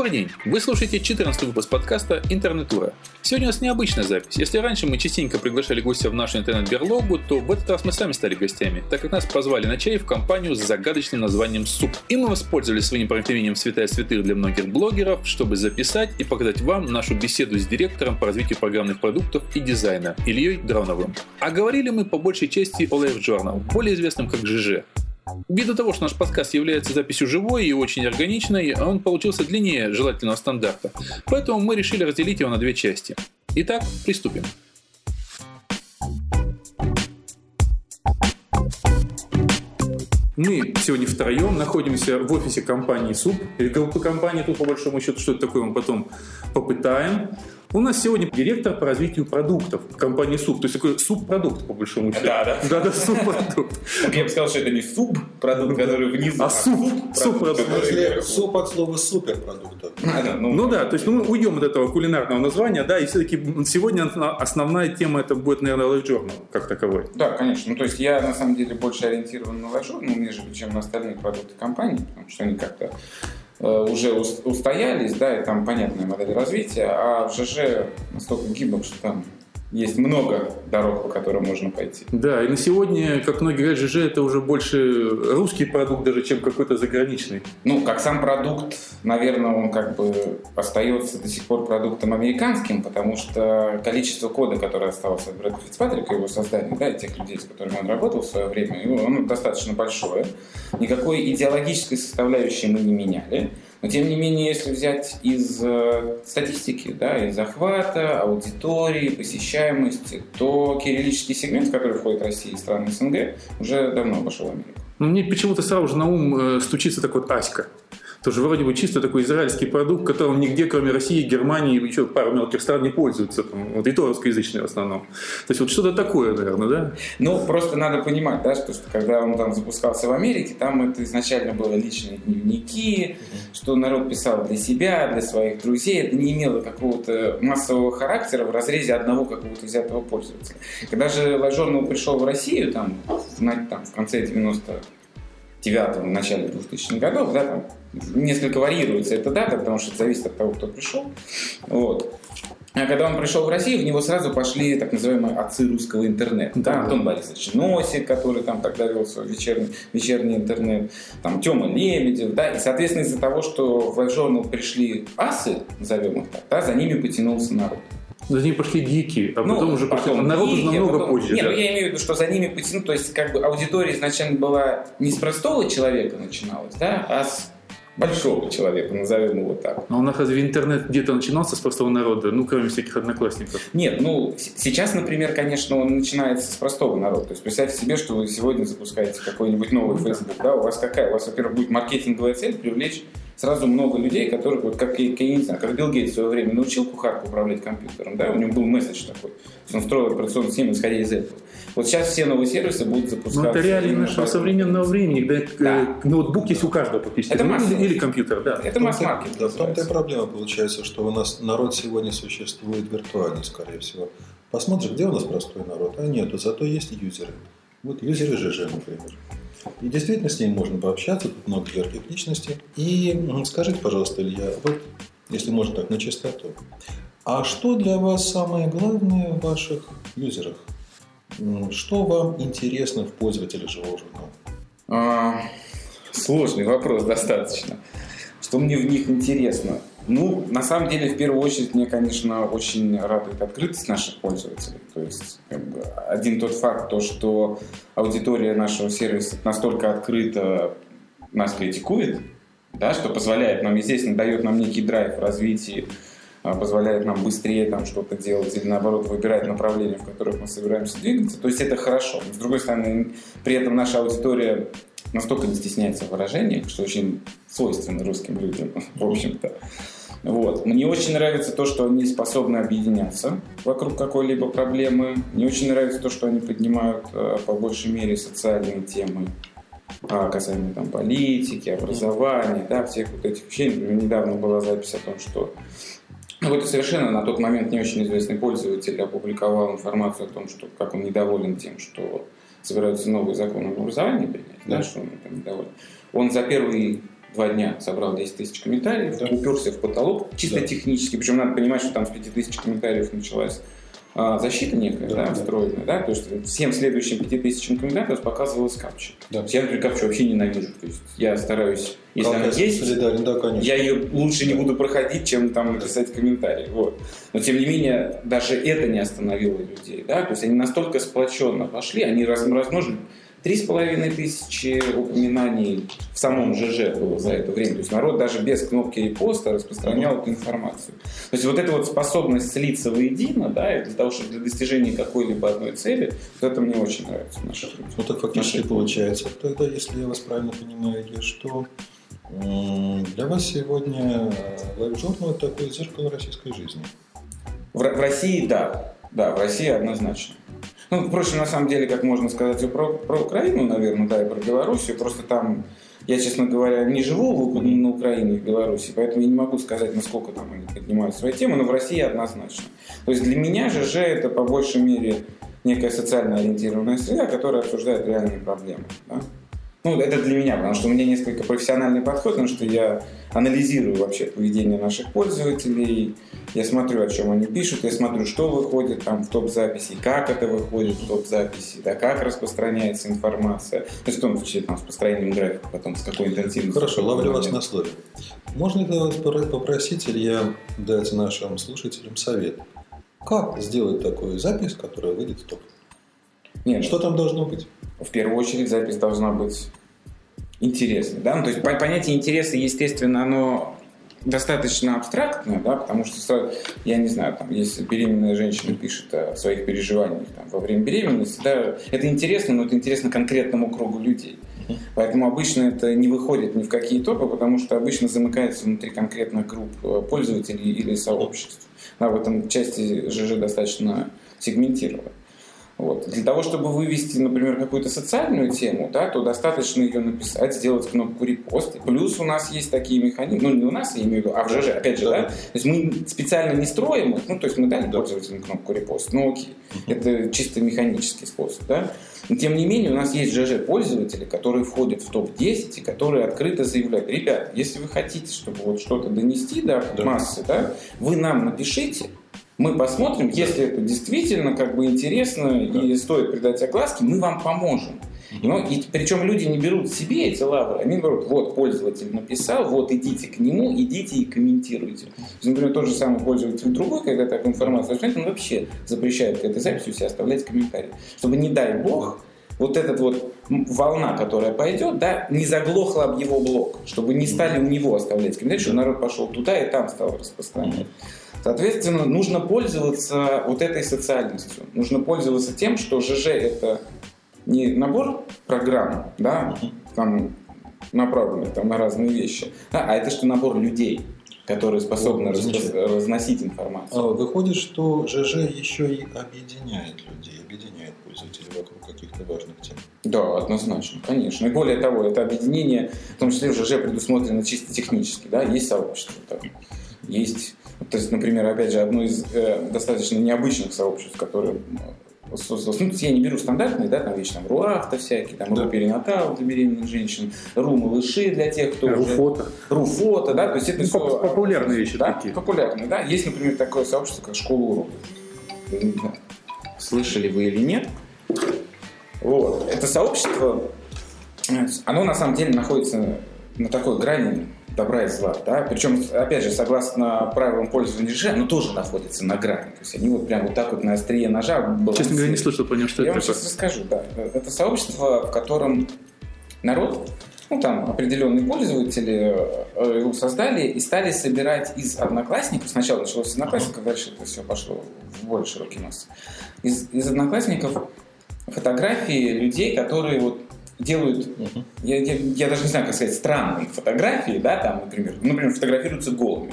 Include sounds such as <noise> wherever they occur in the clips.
Добрый день! Вы слушаете 14 выпуск подкаста «Интернетура». Сегодня у нас необычная запись. Если раньше мы частенько приглашали гостя в нашу интернет-берлогу, то в этот раз мы сами стали гостями, так как нас позвали на чай в компанию с загадочным названием «СУП». И мы воспользовались своим проникновением святая святых для многих блогеров, чтобы записать и показать вам нашу беседу с директором по развитию программных продуктов и дизайна Ильей Дроновым. А говорили мы по большей части о Life Journal, более известном как ЖЖ. Ввиду того, что наш подкаст является записью живой и очень органичной, он получился длиннее желательного стандарта. Поэтому мы решили разделить его на две части. Итак, приступим. Мы сегодня втроем находимся в офисе компании СУП, или группы компании, тут по большому счету, что это такое, мы потом попытаем. У нас сегодня директор по развитию продуктов компании СУП. То есть такой субпродукт, по большому счету. Да, да. Да, да, субпродукт. Я бы сказал, что это не субпродукт, который внизу, А суп, субпродукт. который Суп от слова суперпродукта. вверху. Ну да, то есть ну, мы уйдем от этого кулинарного названия, да, и все-таки сегодня основная тема это будет, наверное, Journal как таковой. Да, конечно. Ну, то есть я на самом деле больше ориентирован на ну, нежели чем на остальные продукты компании, потому что они как-то уже ус- устоялись, да, и там понятная модель развития, а в ЖЖ настолько гибок, что там есть много дорог, по которым можно пойти. Да, и на сегодня, как многие говорят, ЖЖ это уже больше русский продукт даже, чем какой-то заграничный. Ну, как сам продукт, наверное, он как бы остается до сих пор продуктом американским, потому что количество кода, которое осталось от Брэда Фицпатрика, его создания, да, и тех людей, с которыми он работал в свое время, оно достаточно большое. Никакой идеологической составляющей мы не меняли. Но, тем не менее, если взять из э, статистики, да, из захвата, аудитории, посещаемости, то кириллический сегмент, в который входит Россия и страны СНГ, уже давно обошел Америку. Но мне почему-то сразу же на ум э, стучится такой вот Аська. Тоже вроде бы чисто такой израильский продукт, которым нигде, кроме России, Германии и еще пару мелких стран не пользуются. Там, вот, и то русскоязычные в основном. То есть вот что-то такое, наверное, да? Ну, просто надо понимать, да, что, что когда он там запускался в Америке, там это изначально было личные дневники, что народ писал для себя, для своих друзей. Это не имело какого-то массового характера в разрезе одного какого-то взятого пользователя. Когда же Лажорнов пришел в Россию, там, знать, там, в конце 90-х, 2009 начале 2000 годов, да, там несколько варьируется эта дата, потому что это зависит от того, кто пришел. Вот. А когда он пришел в Россию, в него сразу пошли так называемые отцы русского интернета. Да, да Антон Борисович Носик, который там тогда вел свой вечерний, вечерний интернет, там Тёма Лебедев, да, и, соответственно, из-за того, что в журнал пришли асы, назовем их так, да, за ними потянулся народ. За ними пошли гики, а Ну, потом уже пошли... потом Народ уже гики, а намного потом- позже. Не, да. ну я имею в виду, что за ними потянут, то есть как бы аудитория изначально была не с простого человека начиналась, да, а с большого человека, назовем его так. А у нас разве интернет где-то начинался с простого народа? Ну, кроме всяких одноклассников. Нет, ну, сейчас, например, конечно, он начинается с простого народа. То есть представьте себе, что вы сегодня запускаете какой-нибудь новый Facebook, да, у вас какая? У вас, во-первых, будет маркетинговая цель привлечь сразу много людей, которых, вот как, я не знаю, как Билл Гейтс в свое время научил кухарку управлять компьютером, да, у него был месседж такой. То есть он строил операционную систему, исходя из этого. Вот сейчас все новые сервисы будут запускаться. Ну, это реалии нашего современного времени, когда Да. э, ноутбук есть у каждого практически. Это Ну, масса. или, или компьютер, да. Это масс-маркет. Да, в том-то и проблема получается, что у нас народ сегодня существует виртуально, скорее всего. Посмотришь, где у нас простой народ, а нету, зато есть юзеры. Вот юзеры ЖЖ, например. И действительно с ними можно пообщаться, тут много ярких личностей. И скажите, пожалуйста, Илья, вот, если можно так, на чистоту, а что для вас самое главное в ваших юзерах? Что вам интересно в пользователе живого журнала? А, Сложный вопрос достаточно. Что мне в них интересно? Ну, на самом деле, в первую очередь, мне, конечно, очень радует открытость наших пользователей. То есть, как бы, один тот факт, то, что аудитория нашего сервиса настолько открыто нас критикует, да, что позволяет нам, естественно, дает нам некий драйв в развитии, а, позволяет нам быстрее там что-то делать или наоборот выбирать направления, в которых мы собираемся двигаться. То есть это хорошо. Но, с другой стороны, при этом наша аудитория настолько не стесняется в выражениях, что очень свойственно русским людям, <laughs> в общем-то. Вот. Мне очень нравится то, что они способны объединяться вокруг какой-либо проблемы. Мне очень нравится то, что они поднимают э, по большей мере социальные темы а, касаемо там, политики, образования, да, всех вот этих вещей. Недавно была запись о том, что ну, это совершенно на тот момент не очень известный пользователь опубликовал информацию о том, что как он недоволен тем, что собираются новый закон об образовании принять, да, Да. что он там недоволен. Он за первый два дня собрал 10 тысяч комментариев, Да. уперся в потолок, чисто Да. технически. Причем надо понимать, что там с 5 тысяч комментариев началась а, защита некая, Да, да, да. встроенная, да, то есть всем следующим 5000 комментариев показывалась капча. Да. Я, например, капчу вообще ненавижу. То есть я стараюсь, если Как она есть, солидарен, да, конечно. я ее лучше не буду проходить, чем там написать комментарий. Вот. Но тем не менее, даже это не остановило людей. Да? То есть они настолько сплоченно пошли, они раз- размножили три с половиной тысячи упоминаний в самом ЖЖ было за это время. То есть народ даже без кнопки репоста распространял эту информацию. То есть вот эта вот способность слиться воедино, да, и для того, чтобы для достижения какой-либо одной цели, вот это мне очень нравится в наших людях. Ну так фактически Наши- получается. Тогда, если я вас правильно понимаю, я что для вас сегодня LiveJournal такое зеркало российской жизни. В, в России, да. Да, в России однозначно. Ну, впрочем, на самом деле, как можно сказать про, про Украину, наверное, да, и про Белоруссию. Просто там, я, честно говоря, не живу в на Украине и в Беларуси, поэтому я не могу сказать, насколько там они поднимают свои темы, но в России однозначно. То есть для меня ЖЖ это по большей мере некая социально ориентированная среда, которая обсуждает реальные проблемы. да. Ну, это для меня, потому что у меня несколько профессиональный подход, потому что я анализирую вообще поведение наших пользователей, я смотрю, о чем они пишут, я смотрю, что выходит там в топ-записи, как это выходит в топ-записи, да, как распространяется информация, то есть в том числе там, с построением графика, потом с какой интенсивностью. Хорошо, ловлю вас на слове. Можно ли вас попросить, Илья, дать нашим слушателям совет? Как сделать такую запись, которая выйдет в топ? Нет, Что там должно быть? в первую очередь запись должна быть интересной. Да? Ну, то есть по- понятие интереса, естественно, оно достаточно абстрактное, да, потому что я не знаю, там, если беременная женщина пишет о своих переживаниях там, во время беременности, да, это интересно, но это интересно конкретному кругу людей. Поэтому обычно это не выходит ни в какие топы, потому что обычно замыкается внутри конкретных групп э, пользователей или сообществ. Да, в этом части ЖЖ достаточно сегментировано. Вот. Для того, чтобы вывести, например, какую-то социальную тему, да, то достаточно ее написать, сделать кнопку репост. Плюс у нас есть такие механизмы, ну не у нас, я имею в виду, а в ЖЖ, опять же, да, Да. то есть мы специально не строим их, ну то есть мы дали пользователям кнопку репост, ну окей, это чисто механический способ, да. Но тем не менее у нас есть ЖЖ пользователи, которые входят в топ-10 и которые открыто заявляют, ребят, если вы хотите, чтобы вот что-то донести до Да. массы, да, вы нам напишите, мы посмотрим, если это действительно как бы интересно и стоит придать огласке, мы вам поможем. Ну, и, причем люди не берут себе эти лавры, они берут, вот пользователь написал, вот идите к нему, идите и комментируйте. То есть, например, тот же самый пользователь другой, когда такую информацию возьмет, он вообще запрещает к этой записи у себя оставлять комментарии. Чтобы, не дай бог, вот эта вот волна, которая пойдет, да, не заглохла об его блог, чтобы не стали у него оставлять комментарии, чтобы народ пошел туда и там стал распространять. Соответственно, нужно пользоваться вот этой социальностью. Нужно пользоваться тем, что ЖЖ это не набор программ, да, там направленных там, на разные вещи, да, а это что набор людей, которые способны Вот, замечательно. разносить А информацию. Выходит, что ЖЖ еще и объединяет людей, объединяет пользователей вокруг каких-то важных тем. Да, однозначно, конечно. И более того, это объединение, в том числе в ЖЖ предусмотрено чисто технически, да, есть сообщество, там, есть, то есть, например, опять же, одно из э, достаточно необычных сообществ, которое э, создалось, ну, я не беру стандартные, да, там вещи, там, руахта всякие, там, Да. ру перинатал для беременных женщин, ру малыши для тех, кто уже... Руфото. Руфото, да, то есть это Ну, все... поп- популярные вещи да, такие. популярные, да. Есть, например, такое сообщество, как школа знаю, Слышали вы или нет? Вот. Это сообщество, э, оно на самом деле находится на такой грани добра и зла, да, причем, опять же, согласно правилам пользования ЖЖ, оно тоже находится на грани, то есть они вот прям вот так вот на острие ножа Честно говоря, не балансируют. слышал про него, что Я это вам такое. сейчас расскажу, да. Это сообщество, в котором народ, ну там определенные пользователи э, его создали и стали собирать из одноклассников, сначала началось с одноклассников, дальше это все пошло в более широкий масс, из, из одноклассников фотографии людей, которые вот делают, я, я- я даже не знаю, как сказать, странные фотографии, да, там, например, ну, например, фотографируются голыми.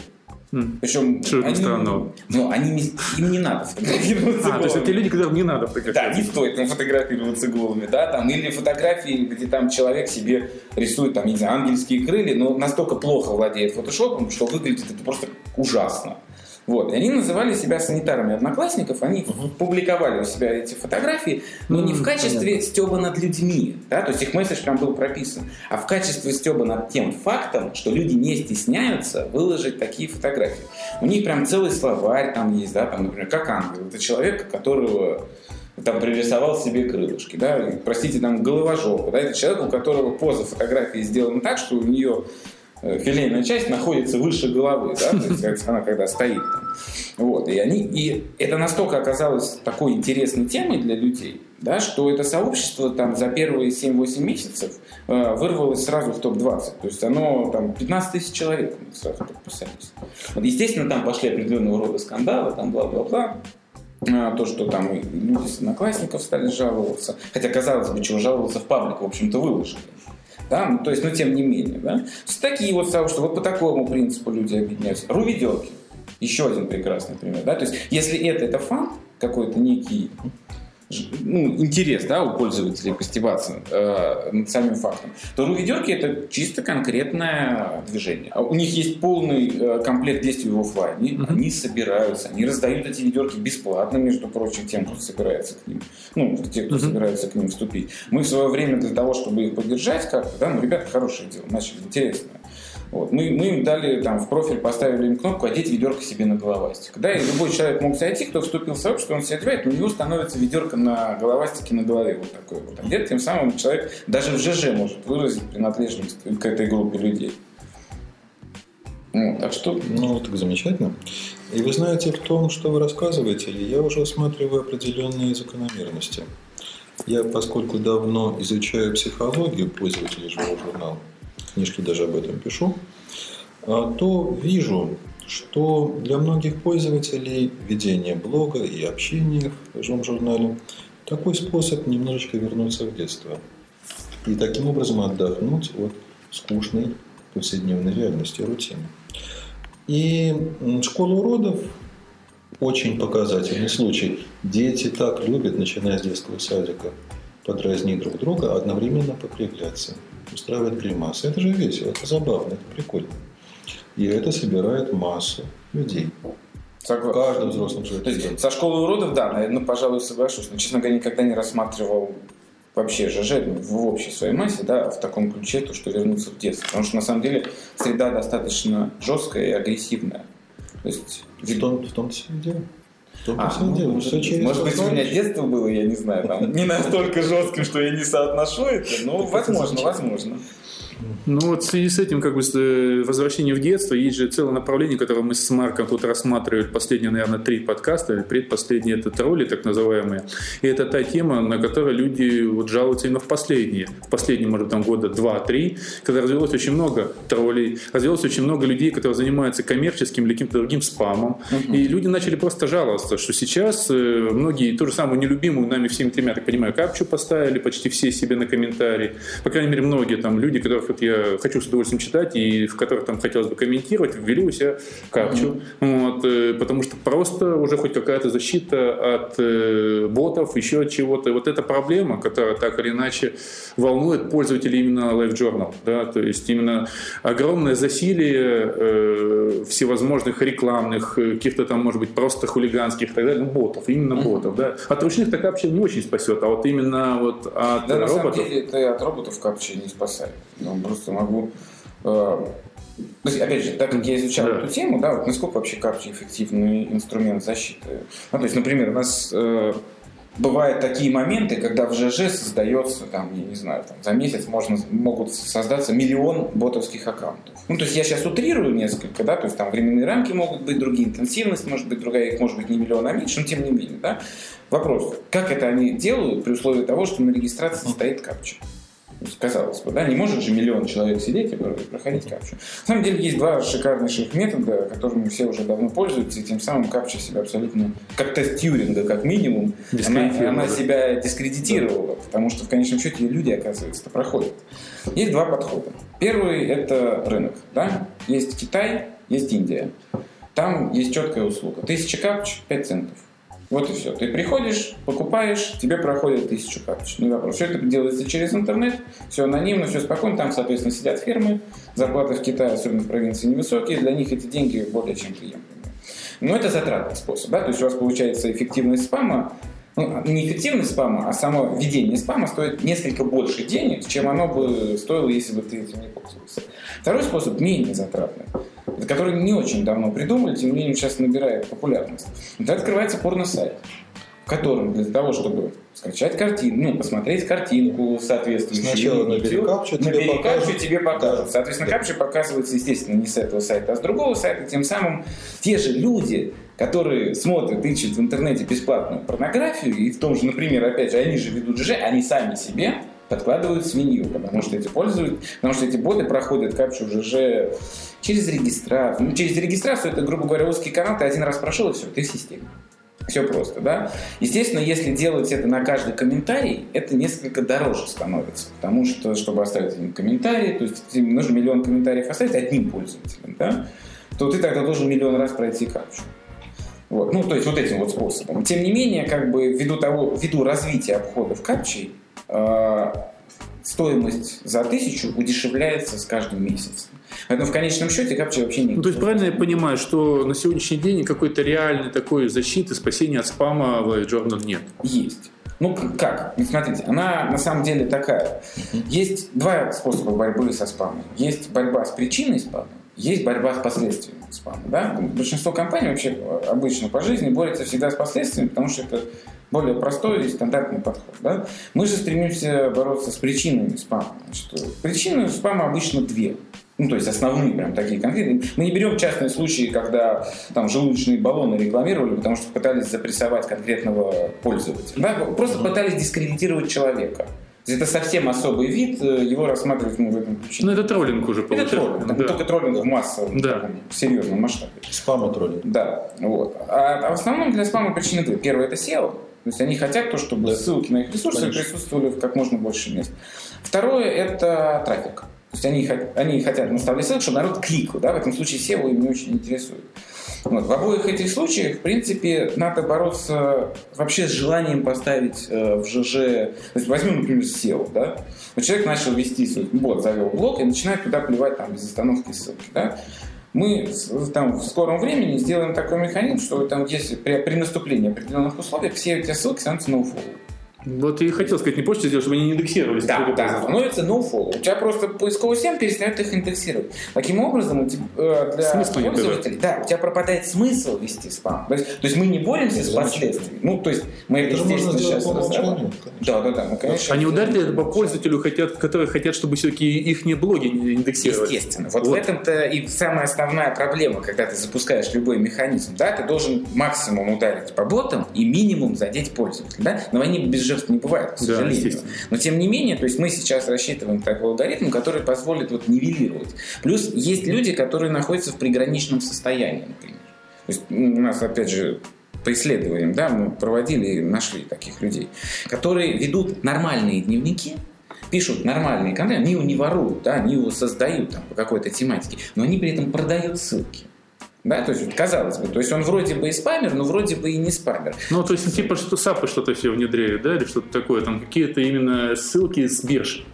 М. Причем Что они- странного? Ну, они не- им не надо фотографироваться А, то есть это те голыми. люди, которым не надо Да, фотографировать. не стоит там фотографироваться голыми, да, там, или фотографии, где там человек себе рисует, там, не знаю, ангельские крылья, но настолько плохо владеет фотошопом, что выглядит это просто ужасно. Вот. И они называли себя санитарами одноклассников, они угу. публиковали у себя эти фотографии, но не в качестве понятно. стеба над людьми, да, то есть их месседж там был прописан, а в качестве стеба над тем фактом, что люди не стесняются выложить такие фотографии. У них прям целый словарь там есть, да, там, например, как ангел. Это человек, которого там пририсовал себе крылышки, да, простите, там головожопа, да, это человек, у которого поза фотографии сделана так, что у нее филейная часть находится выше головы, да, то есть она когда стоит там. Вот, и, они, и это настолько оказалось такой интересной темой для людей, да, что это сообщество там за первые 7-8 месяцев э, вырвалось сразу в топ-20. То есть оно там 15 тысяч человек сразу подписались. Вот, естественно, там пошли определенного рода скандалы, там бла-бла-бла. А, то, что там люди с одноклассников стали жаловаться. Хотя, казалось бы, чего жаловаться в паблик, в общем-то, выложили. Да? Ну, то есть, но тем не менее. Да? Такие вот сообщества, вот по такому принципу люди объединяются. Руведерки. Еще один прекрасный пример. Да? То есть, если это, это фан какой-то некий, ну, интерес да, у пользователей постебаться э, над самим фактом, то руведерки это чисто конкретное движение. А у них есть полный э, комплект действий в офлайне, mm-hmm. они собираются, они раздают эти ведерки бесплатно, между прочим, тем, кто собирается к ним, ну, те, кто mm-hmm. собирается к ним вступить. Мы в свое время для того, чтобы их поддержать как-то, да, ну, ребята, хорошее дело, начали интересное. Вот. Мы, мы им дали там в профиль, поставили им кнопку «Одеть ведерко себе на головастик». Да, и любой человек мог зайти, кто вступил в сообщество, он себе одевает, у него становится ведерко на головастике на голове вот такой вот. Где тем самым человек даже в ЖЖ может выразить принадлежность к этой группе людей. Ну, так что... Ну, так замечательно. И вы знаете, в том, что вы рассказываете, я уже осматриваю определенные закономерности. Я, поскольку давно изучаю психологию пользователей живого журнала, книжке даже об этом пишу, а, то вижу, что для многих пользователей ведение блога и общения в живом журнале такой способ немножечко вернуться в детство и таким образом отдохнуть от скучной повседневной реальности, рутины. И школа уродов очень показательный случай. Дети так любят, начиная с детского садика, подразнить друг друга, одновременно покривляться устраивать гримасы. Это же весело, это забавно, это прикольно. И это собирает массу людей. Согласен. Каждый взрослый человек. То есть, со школы уродов, да, наверное, пожалуй, соглашусь. Но, честно говоря, никогда не рассматривал вообще ЖЖ в общей своей массе, да, в таком ключе, то, что вернуться в детство. Потому что, на самом деле, среда достаточно жесткая и агрессивная. То есть, в том, в том числе дело. А, ну, дело. Может, все может быть, у меня детство было, я не знаю, там, не настолько жестким, что я не соотношу это, но возможно, возможно. Ну вот в связи с этим, как бы, э, возвращение в детство, есть же целое направление, которое мы с Марком тут рассматривали последние, наверное, три подкаста, или предпоследние это тролли, так называемые. И это та тема, на которой люди вот жалуются именно в последние, в последние, может, там года два-три, когда развелось очень много троллей, развелось очень много людей, которые занимаются коммерческим или каким-то другим спамом. Угу. И люди начали просто жаловаться, что сейчас э, многие ту же самую нелюбимую нами всеми тремя, так понимаю, капчу поставили почти все себе на комментарии. По крайней мере, многие там люди, которые вот я хочу с удовольствием читать и в которых там хотелось бы комментировать, ввели у себя капчу. Mm-hmm. Вот, э, потому что просто уже хоть какая-то защита от э, ботов, еще от чего-то. Вот эта проблема, которая так или иначе волнует пользователей именно LiveJournal. Да? То есть именно огромное засилие э, всевозможных рекламных, каких-то там, может быть, просто хулиганских и так далее, ну, ботов, именно mm-hmm. ботов. Да? От ручных так капча не очень спасет, а вот именно вот от да, роботов... На самом деле, это и от роботов капча не спасает. Ну, просто могу... Э, то есть, опять же, так как я изучал да. эту тему, да, вот насколько вообще капча эффективный инструмент защиты. Ну, то есть, например, у нас э, бывают такие моменты, когда в ЖЖ создается, там, я не знаю, там, за месяц можно, могут создаться миллион ботовских аккаунтов. Ну, то есть я сейчас утрирую несколько, да, то есть там временные рамки могут быть другие, интенсивность может быть другая, их может быть не миллион, а меньше, но тем не менее, да. Вопрос, как это они делают при условии того, что на регистрации стоит капча? Казалось бы, да, не может же миллион человек сидеть и проходить капчу. На самом деле есть два шикарнейших метода, которыми все уже давно пользуются, и тем самым капча себя абсолютно, как тест Тьюринга, как минимум, она, она себя дискредитировала, да. потому что в конечном счете люди, оказывается, проходят. Есть два подхода. Первый – это рынок. Да? Есть Китай, есть Индия. Там есть четкая услуга. Тысяча капч – 5 центов. Вот и все. Ты приходишь, покупаешь, тебе проходит тысячу карточек. Не вопрос. Все это делается через интернет, все анонимно, все спокойно. Там, соответственно, сидят фирмы. Зарплаты в Китае, особенно в провинции, невысокие. Для них эти деньги более чем приемлемые. Но это затратный способ, да, то есть у вас получается эффективность спама, ну, не эффективность спама, а само введение спама стоит несколько больше денег, чем оно бы стоило, если бы ты этим не пользовался. Второй способ менее затратный, который не очень давно придумали, тем не менее сейчас набирает популярность. Это открывается порно-сайт в котором для того, чтобы скачать картину, ну, посмотреть картинку соответствующую. Сначала набери капчу, тебе покажут. тебе покажут. Да. Соответственно, да. капча показывается, естественно, не с этого сайта, а с другого сайта. Тем самым те же люди, которые смотрят, ищут в интернете бесплатную порнографию, и в том же, например, опять же, они же ведут ЖЖ, они сами себе подкладывают свинью, потому что эти пользуют, потому что эти боты проходят капчу ЖЖ через регистрацию. Ну, через регистрацию это, грубо говоря, узкий канал, ты один раз прошел, и все, ты в системе. Все просто, да? Естественно, если делать это на каждый комментарий, это несколько дороже становится, потому что, чтобы оставить один комментарий, то есть тебе нужно миллион комментариев оставить одним пользователем, да? то ты тогда должен миллион раз пройти капчу. Вот. Ну, то есть вот этим вот способом. Тем не менее, как бы ввиду, того, ввиду развития обходов капчей, э, стоимость за тысячу удешевляется с каждым месяцем. Поэтому в конечном счете капча вообще не... Ну, то есть правильно я понимаю, что на сегодняшний день какой-то реальной такой защиты, спасения от спама в Journal нет? Есть. Ну как? Смотрите, она на самом деле такая. Есть два способа борьбы со спамом. Есть борьба с причиной спама, есть борьба с последствиями спама. Да? Большинство компаний вообще обычно по жизни борются всегда с последствиями, потому что это более простой и стандартный подход. Да? Мы же стремимся бороться с причинами спама. Значит, причины спама обычно две. Ну, то есть основные прям такие конкретные. Мы не берем частные случаи, когда там желудочные баллоны рекламировали, потому что пытались запрессовать конкретного пользователя. Да? Просто пытались дискредитировать человека. Это совсем особый вид, э, его рассматривать мы в этом ключе. Ну, это троллинг уже получается. Это троллинг, да. только троллинг в массовом, да. таком, серьезном масштабе. Спама троллинг. Да, вот. А, а в основном для спама причины две. Первое – это SEO. То есть они хотят то, чтобы да. ссылки на их ресурсы Конечно. присутствовали в как можно больше мест. Второе – это трафик. То есть они, они хотят наставлять ссылки, чтобы народ кликал. Да? В этом случае SEO им не очень интересует. Вот. В обоих этих случаях, в принципе, надо бороться вообще с желанием поставить э, в ЖЖ... То есть возьмем, например, SEO. Да? Вот человек начал вести свой бот, завел блог и начинает туда плевать там, без остановки ссылки. Да? Мы там, в скором времени сделаем такой механизм, что там, если при, при наступлении определенных условий все эти ссылки становятся nofollow. Вот и хотел сказать, не почте сделать, чтобы они не индексировались. Да, да, становится nofollow. У тебя просто поисковый система перестает их индексировать. Таким образом, у тебя, э, для смысл пользователей, да, у тебя пропадает смысл вести спам. То есть, то есть мы не боремся с последствиями. Ну, то есть мы, это естественно, сейчас разрабатываем. Да, да, да. Мы, конечно, Они ударили по пользователю, хотят, которые хотят, чтобы все-таки их не блоги не индексировали. Естественно. Вот, вот в этом-то и самая основная проблема, когда ты запускаешь любой механизм. Да, ты должен максимум ударить по ботам и минимум задеть пользователя. Да? Но они без жертв не бывает, к сожалению. Да, Но тем не менее, то есть мы сейчас рассчитываем такой алгоритм, который позволит вот нивелировать. Плюс есть люди, которые находятся в приграничном состоянии, например. То есть у нас, опять же, по исследованиям, да, мы проводили и нашли таких людей, которые ведут нормальные дневники, пишут нормальный контент, они его не воруют, да, они его создают там, по какой-то тематике, но они при этом продают ссылки. Да, то есть, казалось бы, то есть он вроде бы и спамер, но вроде бы и не спамер. Ну, то есть, типа, что сапы что-то все внедряют, да, или что-то такое, там какие-то именно ссылки с бирж.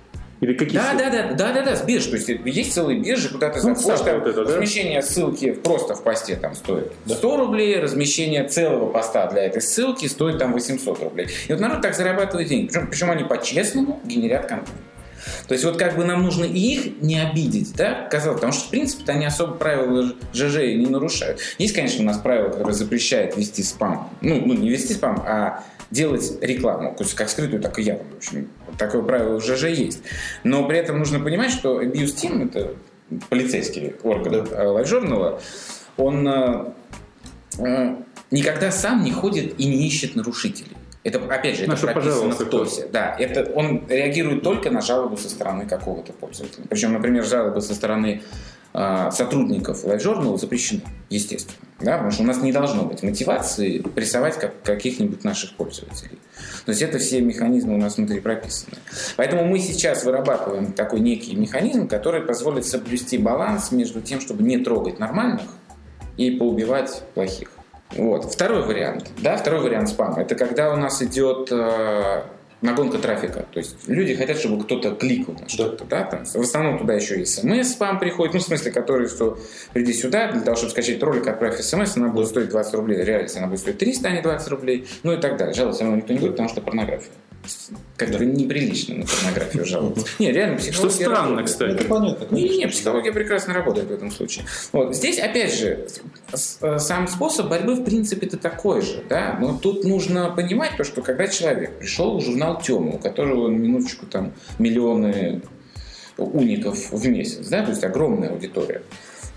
Или какие да, да, да, да, да, да, с бирж. То есть есть целые биржи, куда ты ну, заходишь, там, вот это, размещение да? ссылки просто в посте там стоит да. 100 рублей, размещение целого поста для этой ссылки стоит там 800 рублей. И вот народ так зарабатывает деньги. Причем, причем они по-честному генерят контент. То есть вот как бы нам нужно и их не обидеть, да, казалось, потому что в принципе они особо правила ЖЖ не нарушают. Есть, конечно, у нас правило, которое запрещает вести спам. Ну, ну не вести спам, а делать рекламу, как скрытую, так и явную. В общем, такое правило в ЖЖ есть. Но при этом нужно понимать, что Abuse Team, это полицейский орган да. LiveJournal, он э, э, никогда сам не ходит и не ищет нарушителей. Это, опять же, это Наша прописано в ТОСе. Да, это, он реагирует только на жалобу со стороны какого-то пользователя. Причем, например, жалобы со стороны э, сотрудников LiveJournal запрещены, естественно. Да, потому что у нас не должно быть мотивации прессовать как, каких-нибудь наших пользователей. То есть это все механизмы у нас внутри прописаны. Поэтому мы сейчас вырабатываем такой некий механизм, который позволит соблюсти баланс между тем, чтобы не трогать нормальных и поубивать плохих. Вот. Второй вариант. Да, второй вариант спама. Это когда у нас идет э, нагонка трафика. То есть люди хотят, чтобы кто-то кликал на что-то. Да. Там, в основном туда еще и смс-спам приходит. Ну, в смысле, который, что приди сюда, для того, чтобы скачать ролик, отправь смс, она будет стоить 20 рублей. В реальности она будет стоить 300, а не 20 рублей. Ну и так далее. Жаловаться равно никто не будет, потому что порнография. Как-то да. неприлично на порнографию жаловаться. Не, реально, психология Что странно, работает. кстати. Это понятно. Не, не, психология прекрасно работает в этом случае. Вот. Здесь, опять же, э, сам способ борьбы, в принципе-то такой же. Да? Но тут нужно понимать то, что когда человек пришел в журнал Тему, у которого, на минуточку, там миллионы уников в месяц, да, то есть огромная аудитория,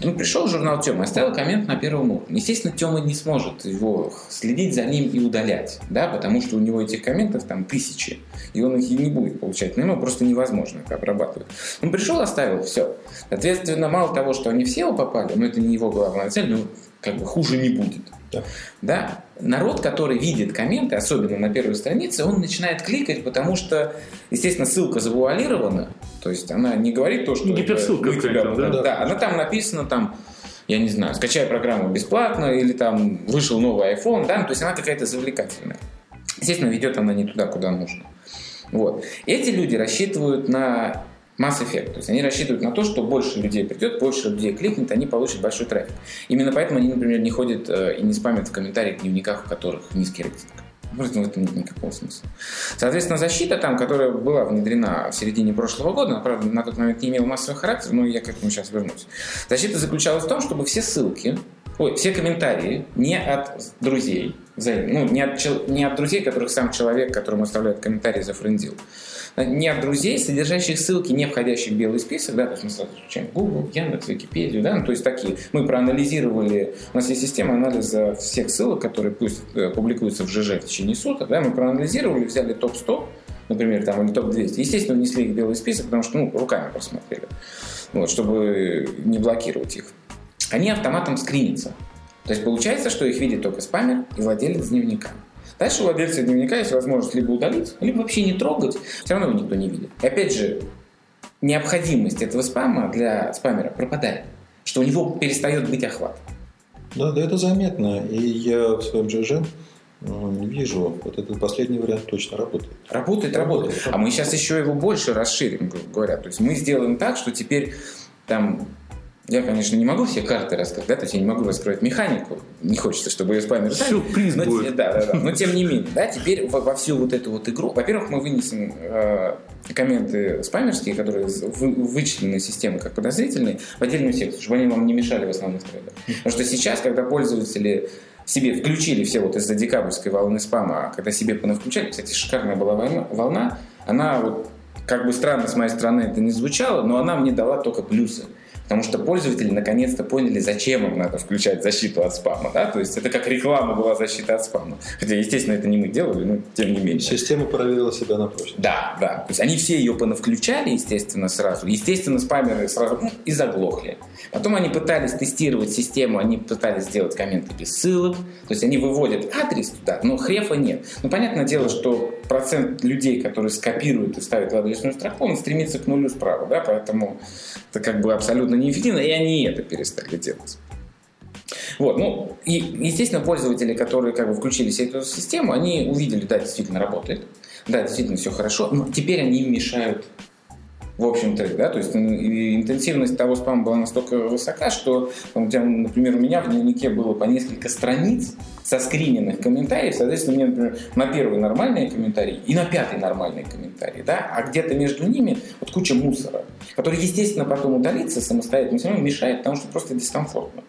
он пришел журнал Тёма, оставил коммент на первом уровне. Естественно, Тёма не сможет его следить за ним и удалять, да, потому что у него этих комментов там тысячи, и он их и не будет получать. Но ему просто невозможно их обрабатывать. Он пришел, оставил, все. Соответственно, мало того, что они все попали, но это не его главная цель, но как бы хуже не будет. Да. да? Народ, который видит комменты, особенно на первой странице, он начинает кликать, потому что, естественно, ссылка завуалирована, то есть она не говорит то, что... Гиперссылка это, тебя, да? да? Да, она там написана, там, я не знаю, скачай программу бесплатно, или там вышел новый iPhone, да, ну, то есть она какая-то завлекательная. Естественно, ведет она не туда, куда нужно. Вот. Эти люди рассчитывают на Mass Effect. То есть они рассчитывают на то, что больше людей придет, больше людей кликнет, они получат большой трафик. Именно поэтому они, например, не ходят э, и не спамят в комментариях в дневниках, в которых низкий рейтинг. Просто в этом нет никакого смысла. Соответственно, защита там, которая была внедрена в середине прошлого года, она, правда, на тот момент не имела массовый характер, но я к этому сейчас вернусь. Защита заключалась в том, чтобы все ссылки, ой, все комментарии не от друзей, ну, не от, не от друзей, которых сам человек, которому оставляют комментарии, зафрендил, не от друзей, содержащих ссылки, не входящих в белый список, да, то есть мы сразу изучаем Google, Яндекс, Википедию, да, ну, то есть такие. Мы проанализировали, у нас есть система анализа всех ссылок, которые пусть э, публикуются в ЖЖ в течение суток, да, мы проанализировали, взяли топ-100, например, там, или топ-200. Естественно, внесли их в белый список, потому что, ну, руками просмотрели, вот, чтобы не блокировать их. Они автоматом скринятся. То есть получается, что их видит только спамер и владелец дневника. Дальше у владельца дневника есть возможность либо удалить, либо вообще не трогать, все равно его никто не видит. И опять же, необходимость этого спама для спамера пропадает, что у него перестает быть охват. Да, да, это заметно. И я в своем ЖЖ вижу, вот этот последний вариант точно работает. Работает, работает. работает. А мы сейчас еще его больше расширим, грубо говоря. То есть мы сделаем так, что теперь там я, конечно, не могу все карты раскрыть, да, то есть я не могу раскрыть механику, не хочется, чтобы ее спамер Сюрприз но, будет. Да, да, да. Но тем не менее, да, теперь во, во всю вот эту вот игру, во-первых, мы вынесем э, комменты спамерские, которые вы, вычислены системой как подозрительные, в отдельную секцию, чтобы они вам не мешали в основных трейдах. Потому что сейчас, когда пользователи себе включили все вот из-за декабрьской волны спама, а когда себе понавключали, кстати, шикарная была волна, она вот как бы странно с моей стороны это не звучало, но она мне дала только плюсы. Потому что пользователи наконец-то поняли, зачем им надо включать защиту от спама. Да? То есть это как реклама была защита от спама. Хотя, естественно, это не мы делали, но тем не менее. Система проверила себя на прочность. Да, да. То есть они все ее понавключали, естественно, сразу. Естественно, спамеры сразу ну, и заглохли. Потом они пытались тестировать систему, они пытались сделать комменты без ссылок. То есть они выводят адрес туда, но хрефа нет. Ну, понятное дело, что процент людей, которые скопируют и ставят в адресную строку, он стремится к нулю справа. Да? Поэтому это как бы абсолютно неэффективно, и они это перестали делать. Вот, ну, и, естественно, пользователи, которые как бы включили себе эту систему, они увидели, да, действительно работает, да, действительно все хорошо, но теперь они мешают в общем-то, да, то есть интенсивность того спама была настолько высока, что, например, у меня в дневнике было по несколько страниц со скриненных комментариев, соответственно, мне, например, на первый нормальный комментарий и на пятый нормальный комментарий, да, а где-то между ними вот куча мусора, который, естественно, потом удалится самостоятельно, все равно мешает, потому что просто дискомфортно.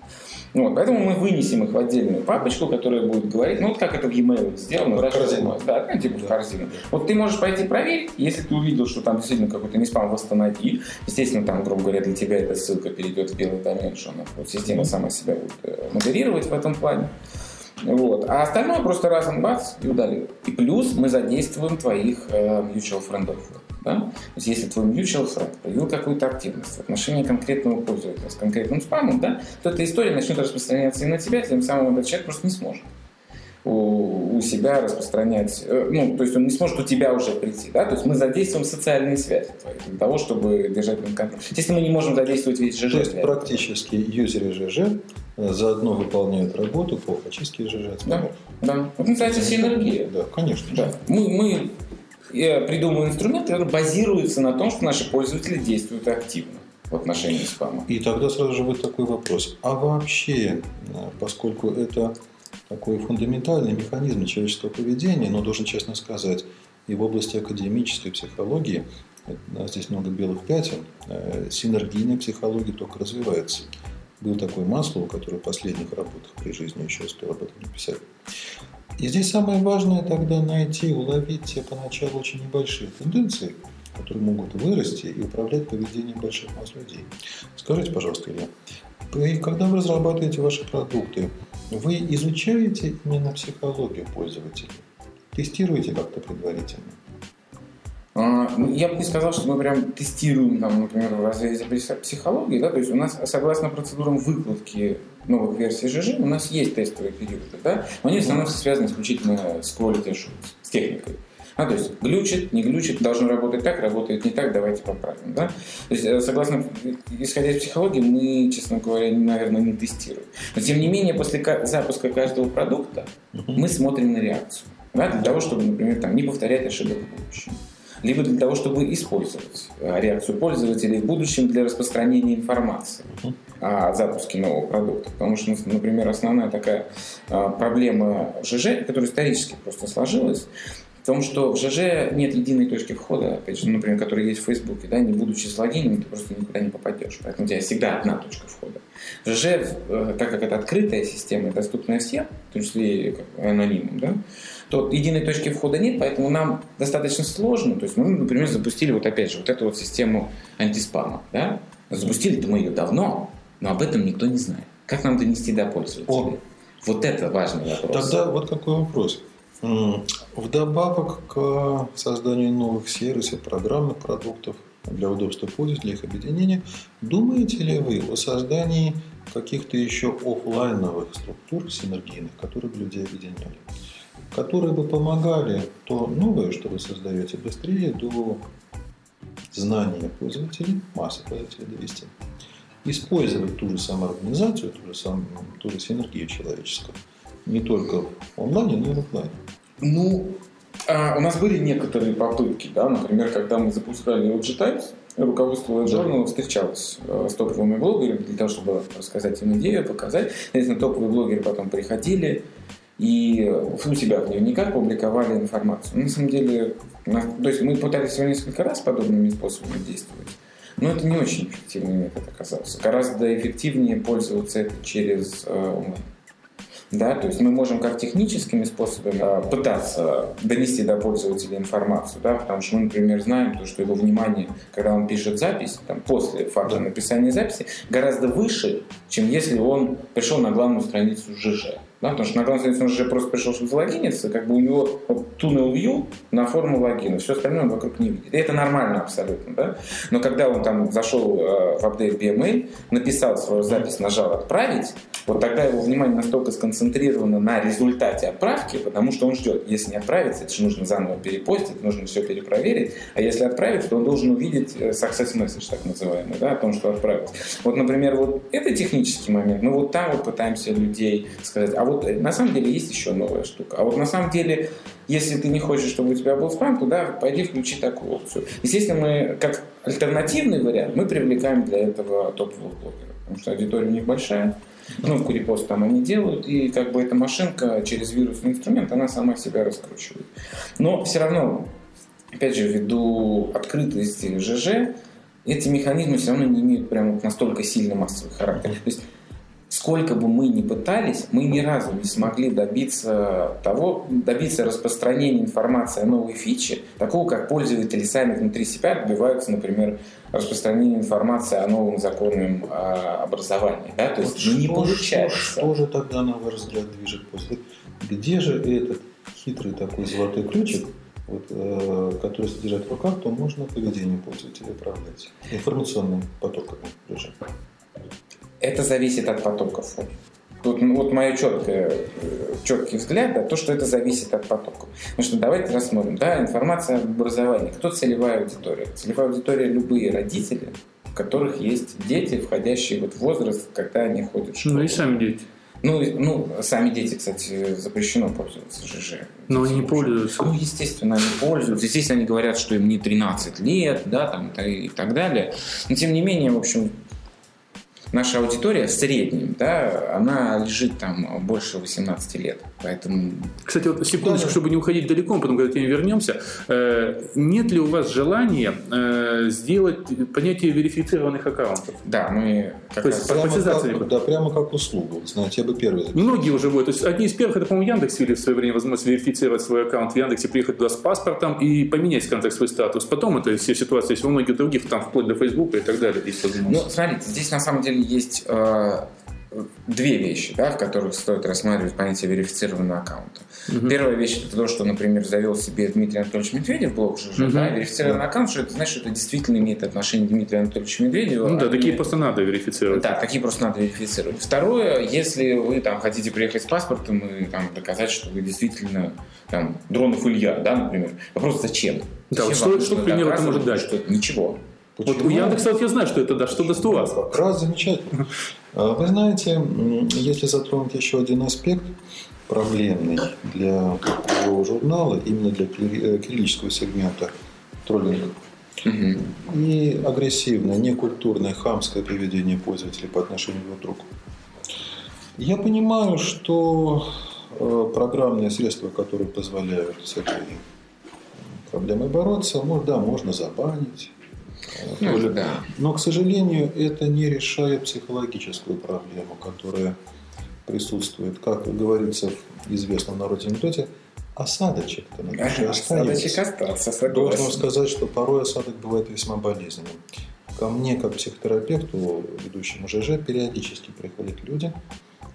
Вот, поэтому мы вынесем их в отдельную папочку, которая будет говорить, ну вот как это в e-mail сделано, в корзину. Да, ну, типа в корзину. Вот ты можешь пойти проверить, если ты увидел, что там действительно какой-то не спам, восстанови. Естественно, там, грубо говоря, для тебя эта ссылка перейдет в белый домен, что она, вот, система сама себя будет э, модерировать в этом плане. Вот. А остальное просто раз бац и удалил. И плюс мы задействуем твоих э, mutual френдов. Да? То есть если твой mutual friend проявил какую-то активность в отношении конкретного пользователя с конкретным спамом, да, то эта история начнет распространяться и на тебя, тем самым этот человек просто не сможет у, у себя распространять, э, ну, то есть он не сможет у тебя уже прийти, да, то есть мы задействуем социальные связи для того, чтобы держать под контролем. Если мы не можем задействовать весь ЖЖ. То есть практически юзеры ЖЖ э, заодно выполняют работу по очистке ЖЖ. Да, да. Это называется синергия. Да, конечно. Да. Мы, мы я придумал инструмент, который базируется на том, что наши пользователи действуют активно в отношении спама. И тогда сразу же будет такой вопрос. А вообще, поскольку это такой фундаментальный механизм человеческого поведения, но должен честно сказать, и в области академической психологии, здесь много белых пятен, э, синергийная психология только развивается. Был такой Маслоу, который в последних работах при жизни еще успел об этом написать. И здесь самое важное тогда найти, уловить те поначалу очень небольшие тенденции, которые могут вырасти и управлять поведением больших масс людей. Скажите, пожалуйста, Илья, вы, когда вы разрабатываете ваши продукты, вы изучаете именно психологию пользователя? Тестируете как-то предварительно? А, ну, я бы не сказал, что мы прям тестируем, там, например, в разрезе психологии. Да? То есть у нас, согласно процедурам выкладки новых версий ЖЖ, у нас есть тестовые периоды. Да? Но они в основном связаны исключительно с quality assurance, с техникой. А, то есть глючит, не глючит, должно работать так, работает не так, давайте поправим. Да? То есть, э, согласно, исходя из психологии, мы, честно говоря, наверное, не тестируем. Но, тем не менее, после запуска каждого продукта мы смотрим на реакцию. Да, для того, чтобы, например, там, не повторять ошибок в будущем либо для того, чтобы использовать э, реакцию пользователей в будущем для распространения информации о запуске нового продукта. Потому что, например, основная такая э, проблема ЖЖ, которая исторически просто сложилась, в том, что в ЖЖ нет единой точки входа, опять же, например, которая есть в Фейсбуке, да, не будучи с логином, ты просто никуда не попадешь. Поэтому у тебя всегда одна точка входа. ЖЖ, э, так как это открытая система, доступная всем, в том числе и анонимам, да, то единой точки входа нет, поэтому нам достаточно сложно. То есть мы, например, запустили вот опять же вот эту вот систему антиспама. Да? Запустили-то мы ее давно, но об этом никто не знает. Как нам донести до пользователей? О. Вот это важный вопрос. Тогда вот какой вопрос. Вдобавок к созданию новых сервисов, программных продуктов для удобства пользователей, их объединения, думаете ли вы о создании каких-то еще офлайновых структур синергийных, которые бы людей объединяли? Которые бы помогали то новое, что вы создаете, быстрее до знания пользователей, массы пользователей довести. Использовать ту же самую организацию, ту же, самую, ту же синергию человеческую. Не только в онлайне, но и в офлайне. Ну, а, у нас были некоторые попытки, да, например, когда мы запускали LG Times, руководство журнала встречалось с топовыми блогерами для того, чтобы рассказать им идею, показать. Естественно, топовые блогеры потом приходили, и у себя в дневниках публиковали информацию. На самом деле, то есть мы пытались всего несколько раз подобными способами действовать, но это не очень эффективный метод оказался. Гораздо эффективнее пользоваться это через э, онлайн. Да, то есть мы можем как техническими способами э, пытаться донести до пользователя информацию, да, потому что мы, например, знаем, то, что его внимание, когда он пишет запись, там, после факта написания записи, гораздо выше, чем если он пришел на главную страницу ЖЖ. Да, потому что на главной странице он уже просто пришел, чтобы залогиниться, как бы у него вот, tunnel на форму логина, все остальное он вокруг не видит. И это нормально абсолютно, да? Но когда он там зашел э, в апдейт BMA, написал свою запись, нажал «Отправить», вот тогда его внимание настолько сконцентрировано на результате отправки, потому что он ждет. Если не отправится, это же нужно заново перепостить, нужно все перепроверить. А если отправить, то он должен увидеть э, success message, так называемый, да, о том, что отправился. Вот, например, вот это технический момент. Мы вот там вот пытаемся людей сказать, а вот э, на самом деле есть еще новая штука. А вот на самом деле, если ты не хочешь, чтобы у тебя был спам, то да, пойди включи такую опцию. Естественно, мы как альтернативный вариант, мы привлекаем для этого топовых блогеров, потому что аудитория у них большая. Ну, курипост там они делают, и как бы эта машинка через вирусный инструмент, она сама себя раскручивает. Но все равно, опять же, ввиду открытости ЖЖ, эти механизмы все равно не имеют прям настолько сильно массовый характер. То есть сколько бы мы ни пытались, мы ни разу не смогли добиться того, добиться распространения информации о новой фиче, такого, как пользователи сами внутри себя добиваются, например, распространения информации о новом законном а, образовании. Да? То есть вот не что, получается. Что, что же тогда, на ваш взгляд, движет после? Где же этот хитрый такой золотой ключик, вот, э, который содержит в руках, то можно поведение пользователя управлять информационным потоком режима. Это зависит от потоков. Тут ну, вот мой четкий, четкий взгляд, да, то, что это зависит от потоков. Потому что давайте рассмотрим, да, информация об образовании. Кто целевая аудитория? Целевая аудитория – любые родители, у которых есть дети, входящие вот в возраст, когда они ходят в школу. Ну и сами дети. Ну, ну, сами дети, кстати, запрещено пользоваться ЖЖ. Но они не пользуются. Ну, естественно, они пользуются. Естественно, они говорят, что им не 13 лет, да, там, и так далее. Но, тем не менее, в общем, наша аудитория в среднем, да, она лежит там больше 18 лет. Поэтому... Кстати, вот секундочку, чтобы не уходить далеко, потом когда к теме вернемся. Э, нет ли у вас желания э, сделать понятие верифицированных аккаунтов? Да, мы как То есть, прямо как, да, прямо как услугу. Знаете, я бы первый записал. Многие уже вот. То есть одни из первых, это, по-моему, Яндекс ввели в свое время возможность верифицировать свой аккаунт в Яндексе, приехать туда с паспортом и поменять, скажем так, свой статус. Потом это все ситуации есть у многих других, там вплоть до Фейсбука и так далее. Есть Ну, смотрите, здесь на самом деле есть э, две вещи, да, в которых стоит рассматривать понятие верифицированного аккаунта. Угу. Первая вещь это то, что, например, завел себе Дмитрий Анатольевич Медведев блог ЖЖ, угу. да, верифицированный да. аккаунт, что это значит, что это действительно имеет отношение к Дмитрию Анатольевичу Медведеву. Ну да, а такие не... просто надо верифицировать. Да, такие просто надо верифицировать. Второе, если вы там хотите приехать с паспортом и там доказать, что вы действительно там Дронов Илья, да, например, вопрос зачем? Да, зачем вот что, что, к примеру, это может дать? Что ничего. Почему? Вот у Яндекса вот я знаю, что это да, что даст у вас. Как раз замечательно. А, вы знаете, если затронуть еще один аспект, проблемный для его журнала, именно для э, кириллического сегмента троллинга, угу. и агрессивное, некультурное, хамское поведение пользователей по отношению друг к другу. Я понимаю, что э, программные средства, которые позволяют с этой проблемой бороться, ну да, можно забанить, ну, да. Но, к сожалению, это не решает психологическую проблему, которая присутствует, как говорится в известном народе анекдоте, осадочек-то на душе Осадочек остался, согласен. Должен сказать, что порой осадок бывает весьма болезненным. Ко мне, как психотерапевту, ведущему ЖЖ, периодически приходят люди,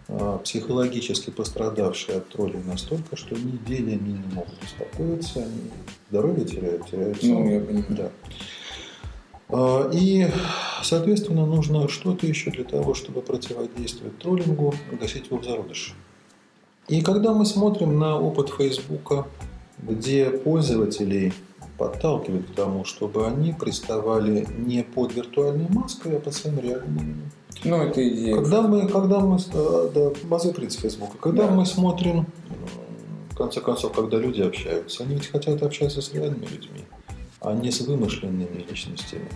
а, психологически пострадавшие от троллей настолько, что неделями не могут успокоиться, они здоровье теряют, теряют Ну, я понимаю. Да. А, и, соответственно, нужно что-то еще для того, чтобы противодействовать троллингу, гасить его в зародыше. И когда мы смотрим на опыт Фейсбука, где пользователей подталкивают к тому, чтобы они приставали не под виртуальной маской, а под своим реальным именем. Ну, это идея. Когда мы, когда мы, э, да, базовый принцип Фейсбука, когда да. мы смотрим, в конце концов, когда люди общаются, они ведь хотят общаться с реальными людьми а не с вымышленными личностями.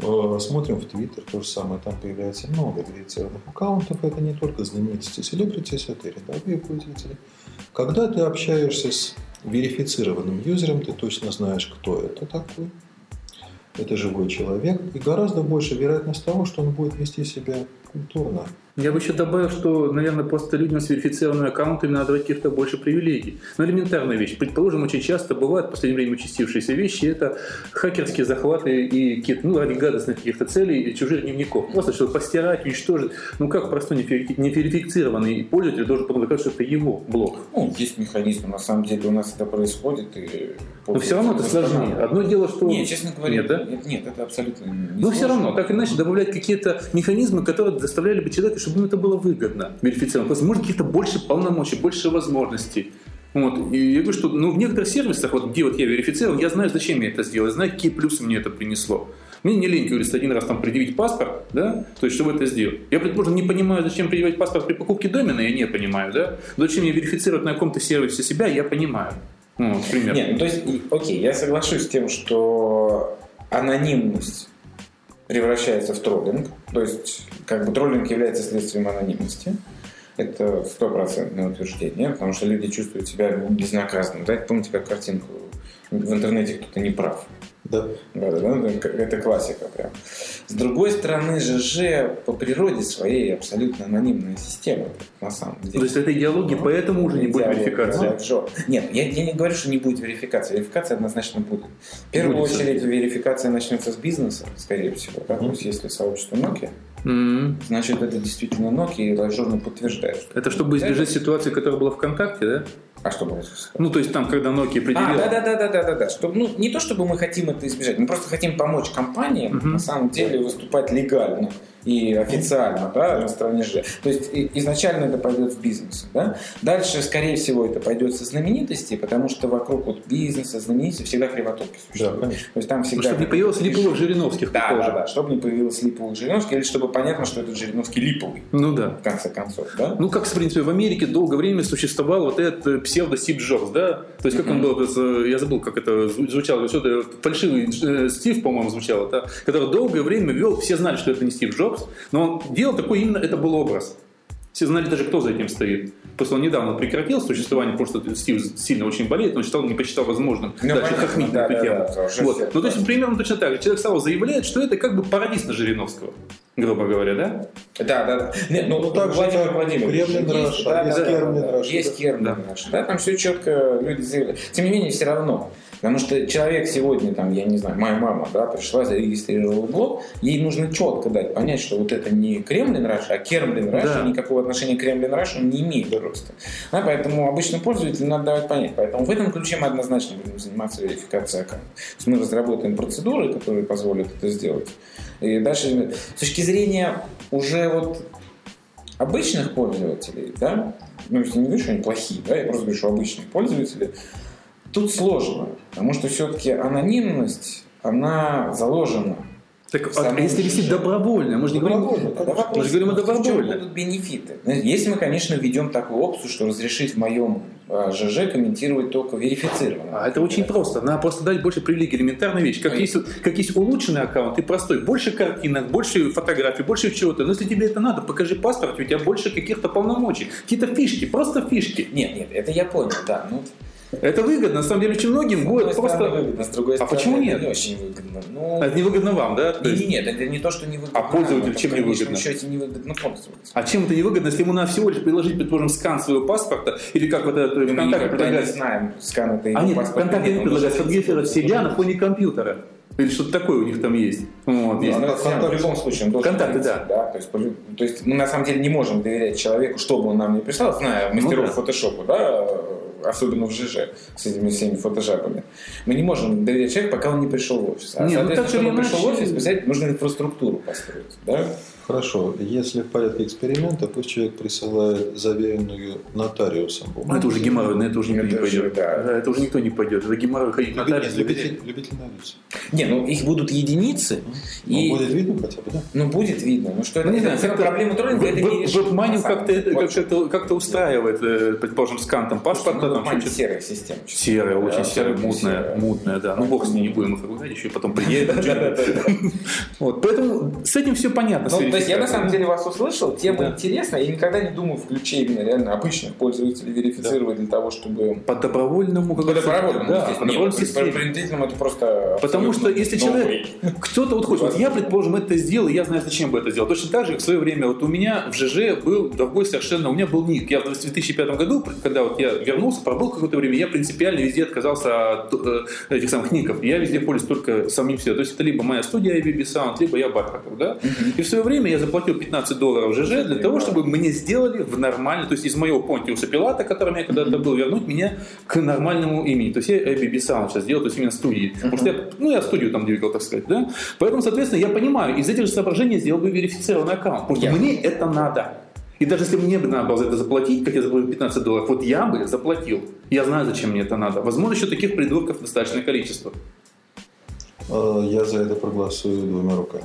Э, смотрим в Твиттер, то же самое, там появляется много верифицированных аккаунтов, это не только знаменитости, селебритис, это и рядовые пользователи. Когда ты общаешься с верифицированным юзером, ты точно знаешь, кто это такой, это живой человек, и гораздо больше вероятность того, что он будет вести себя культурно, я бы еще добавил, что, наверное, просто людям с верифицированными аккаунтами надо давать каких-то больше привилегий. Но ну, элементарная вещь. Предположим, очень часто бывают в последнее время участившиеся вещи. Это хакерские захваты и какие-то, ну, ради гадостных каких-то целей чужих дневников. Просто чтобы постирать, уничтожить. Ну, как простой неверифицированный пользователь должен потом доказать, что это его блог? Ну, есть механизм. На самом деле у нас это происходит. И Но все равно это сложнее. Одно дело, что... Нет, честно говоря, нет, да? нет, нет это абсолютно не Но все равно, так или иначе, добавлять какие-то механизмы, которые заставляли бы человека, чтобы ему это было выгодно, верифицировано. Может каких-то больше полномочий, больше возможностей. Вот. И я говорю, что ну, в некоторых сервисах, вот, где вот я верифицировал, я знаю, зачем я это сделал, знаю, какие плюсы мне это принесло. Мне не лень, говорится, один раз там предъявить паспорт, да, то есть, чтобы это сделать. Я, предположим, не понимаю, зачем предъявить паспорт при покупке домена, я не понимаю, да. Зачем мне верифицировать на каком-то сервисе себя, я понимаю. Ну, пример. Нет, ну, то есть, окей, я соглашусь с тем, что анонимность превращается в троллинг. То есть, как бы троллинг является следствием анонимности. Это стопроцентное утверждение, потому что люди чувствуют себя безнаказанным. Дайте помните, как картинку в интернете кто-то не прав. Да. Да, да, да, это классика прям. С другой стороны, ЖЖ по природе своей абсолютно анонимная система, на самом деле. То есть это идеология, ну, поэтому уже не будет верификации? Нет, я, я не говорю, что не будет верификации. Верификация однозначно будет. В первую будет очередь верификация начнется с бизнеса, скорее всего. Да? Mm-hmm. То есть если сообщество Nokia, mm-hmm. значит это действительно Nokia и лажерно подтверждает. Это чтобы избежать ситуации, которая была ВКонтакте, да? А что было? Ну, то есть там, когда Nokia определила... А, да, да, да, да, да, да, да. Чтобы, ну, не то, чтобы мы хотим это избежать, мы просто хотим помочь компаниям Мгм. на самом деле выступать легально и официально, да, на стороне же. То есть изначально это пойдет в бизнес, да. Дальше, скорее всего, это пойдет со знаменитостей, потому что вокруг вот бизнеса, знаменитостей всегда кривотоки Да, существуют. конечно. То есть там Ну, всегда... чтобы не появилось липовых Жириновских Да, тоже. да, да, чтобы не появилось липовых Жириновских, или чтобы понятно, что этот Жириновский липовый, Ну да. в конце концов, да. Ну, как, в принципе, в Америке долгое время существовал вот этот э, псевдо Стив Джобс, да? То есть, как он был, э, я забыл, как это зву- звучало, что-то фальшивый э, Стив, по-моему, звучало, да? Который долгое время вел, все знали, что это не Стив Джобс, но он делал такой именно, это был образ. Все знали даже, кто за этим стоит. Просто он недавно прекратил существование, потому что Стив сильно очень болеет, он считал, не посчитал возможным Ну, дальше понятно, хохмить да, на эту да, тему. да, уже вот. Ну, то есть, примерно точно так же. Человек сразу заявляет, что это как бы пародист на Жириновского, грубо говоря, да? Да, да, да. Нет, ну, Ну, так же, Владимир Владимирович Kremlin есть, Russia, да, есть да, да, Kremlin да, Russia, Есть да. Kremlin Да. Russia, да, там все четко люди заявляют. Тем не менее, все равно. Потому что человек сегодня, там, я не знаю, моя мама, да, пришла, зарегистрировала блог, ей нужно четко дать понять, что вот это не Kremlin Russia, а Kermlin Russia, Да. никакого отношения к Kremlin Russia не имеет просто. Да, поэтому обычным пользователям надо давать понять. Поэтому в этом ключе мы однозначно будем заниматься верификацией аккаунта. То есть мы разработаем процедуры, которые позволят это сделать. И дальше, с точки зрения уже вот обычных пользователей, да, ну, я не говорю, что они плохие, да, я просто говорю, что обычные пользователи, тут сложно, потому что все-таки анонимность, она заложена. Так, а если висит добровольно, мы же не говорим... Мы же говорим о добровольно. будут бенефиты. Если мы, конечно, введем такую опцию, что разрешить в моем а, ЖЖ комментировать только верифицированно. А это очень просто. Надо просто дать больше привилегий. Элементарная вещь. Как есть, как есть улучшенный аккаунт и простой. Больше картинок, больше фотографий, больше чего-то. Но если тебе это надо, покажи паспорт, у тебя больше каких-то полномочий. Какие-то фишки, просто фишки. Нет, нет, это я понял, да. Ну, Это выгодно. На самом деле очень многим будет просто... выгодно, с другой А стороны, почему это нет? не очень выгодно. Ну, А Это невыгодно вам, да? То Не, есть- не, нет, это не то, что невыгодно. А пользователю чем невыгодно? счете невыгодно пользоваться. А чем это невыгодно, если ему надо всего лишь приложить, предположим, скан своего паспорта, или как вот это Мы ВКонтакте никогда не предлагает знаем, скан это А нет, ВКонтакте не предлагает быть- себя на фоне компьютера. Или что-то такое у них там есть. Вот, есть. Ну, это всем Контакт- в любом случае он должен Контакты, прийти, да. То, есть, то есть мы на самом деле не можем доверять человеку, что бы он нам ни прислал, зная мастеров Ну да. фотошопа, да, особенно в ЖЖ с этими всеми фотошапами. Мы не можем доверять человеку, пока он не пришел в офис. А, Не, ну соответственно, же чтобы он пришел в офис, нужно инфраструктуру построить. Да? Хорошо, если в порядке эксперимента, пусть человек присылает заверенную нотариусом Ну, бумагу. это уже геморрой, на это уже никто Это не пойдет. да. Да, это уже никто не пойдет. Это геморрой ходить нотариус. любитель, любитель лицо. Не, ну их будут единицы, Ну, и будет видно хотя бы, да? ну, будет видно. Ну что это, Ну, не это знаю, все как-то проблемы троллинга, это не самом как-то деле. это Вот как-то как-то устраивает, э, предположим, скан там паспорта, Ну, там что-то. серая система. Серая, очень Да, серая, абсолютно мутная, серая. мутная, да. Ну, бог с ней, не будем их ругать, еще потом приедет. <laughs> Вот, поэтому с этим все понятно. Есть я на самом деле вас услышал, тема Да. интересная, я никогда не думаю в ключе именно реально обычных пользователей верифицировать для того, чтобы... По добровольному, По добровольному, да, естественно. по принудительному это просто Потому что если новый. человек, кто-то вот хочет, вот я, предположим, это сделал, и я знаю, зачем бы это сделал. Точно так же, как в свое время, вот у меня в ЖЖ был другой совершенно, у меня был ник. Я в 2005 году, когда вот я вернулся, пробыл какое-то время, я принципиально везде отказался от э, этих самых ников. Я везде пользуюсь только самим себе. То есть это либо моя студия IBB Sound, либо я Бархатов, да? И в свое время я заплатил 15 долларов ЖЖ для того, чтобы мне сделали в нормально, то есть из моего Понтиуса Пилата, которым я когда-то был, вернуть меня к нормальному имени. То есть я IBB Sound сейчас делал, то есть именно студии. Потому что я, ну, я студию там двигал, так сказать, да? Поэтому, соответственно, я понимаю, из этих же соображений сделал бы верифицированный аккаунт. Потому что мне это надо. И даже если мне бы надо было за это заплатить, как я заплатил 15 долларов, вот я бы заплатил. Я знаю, зачем мне это надо. Возможно, еще таких придурков достаточное количество. Э, Я за это проголосую двумя руками.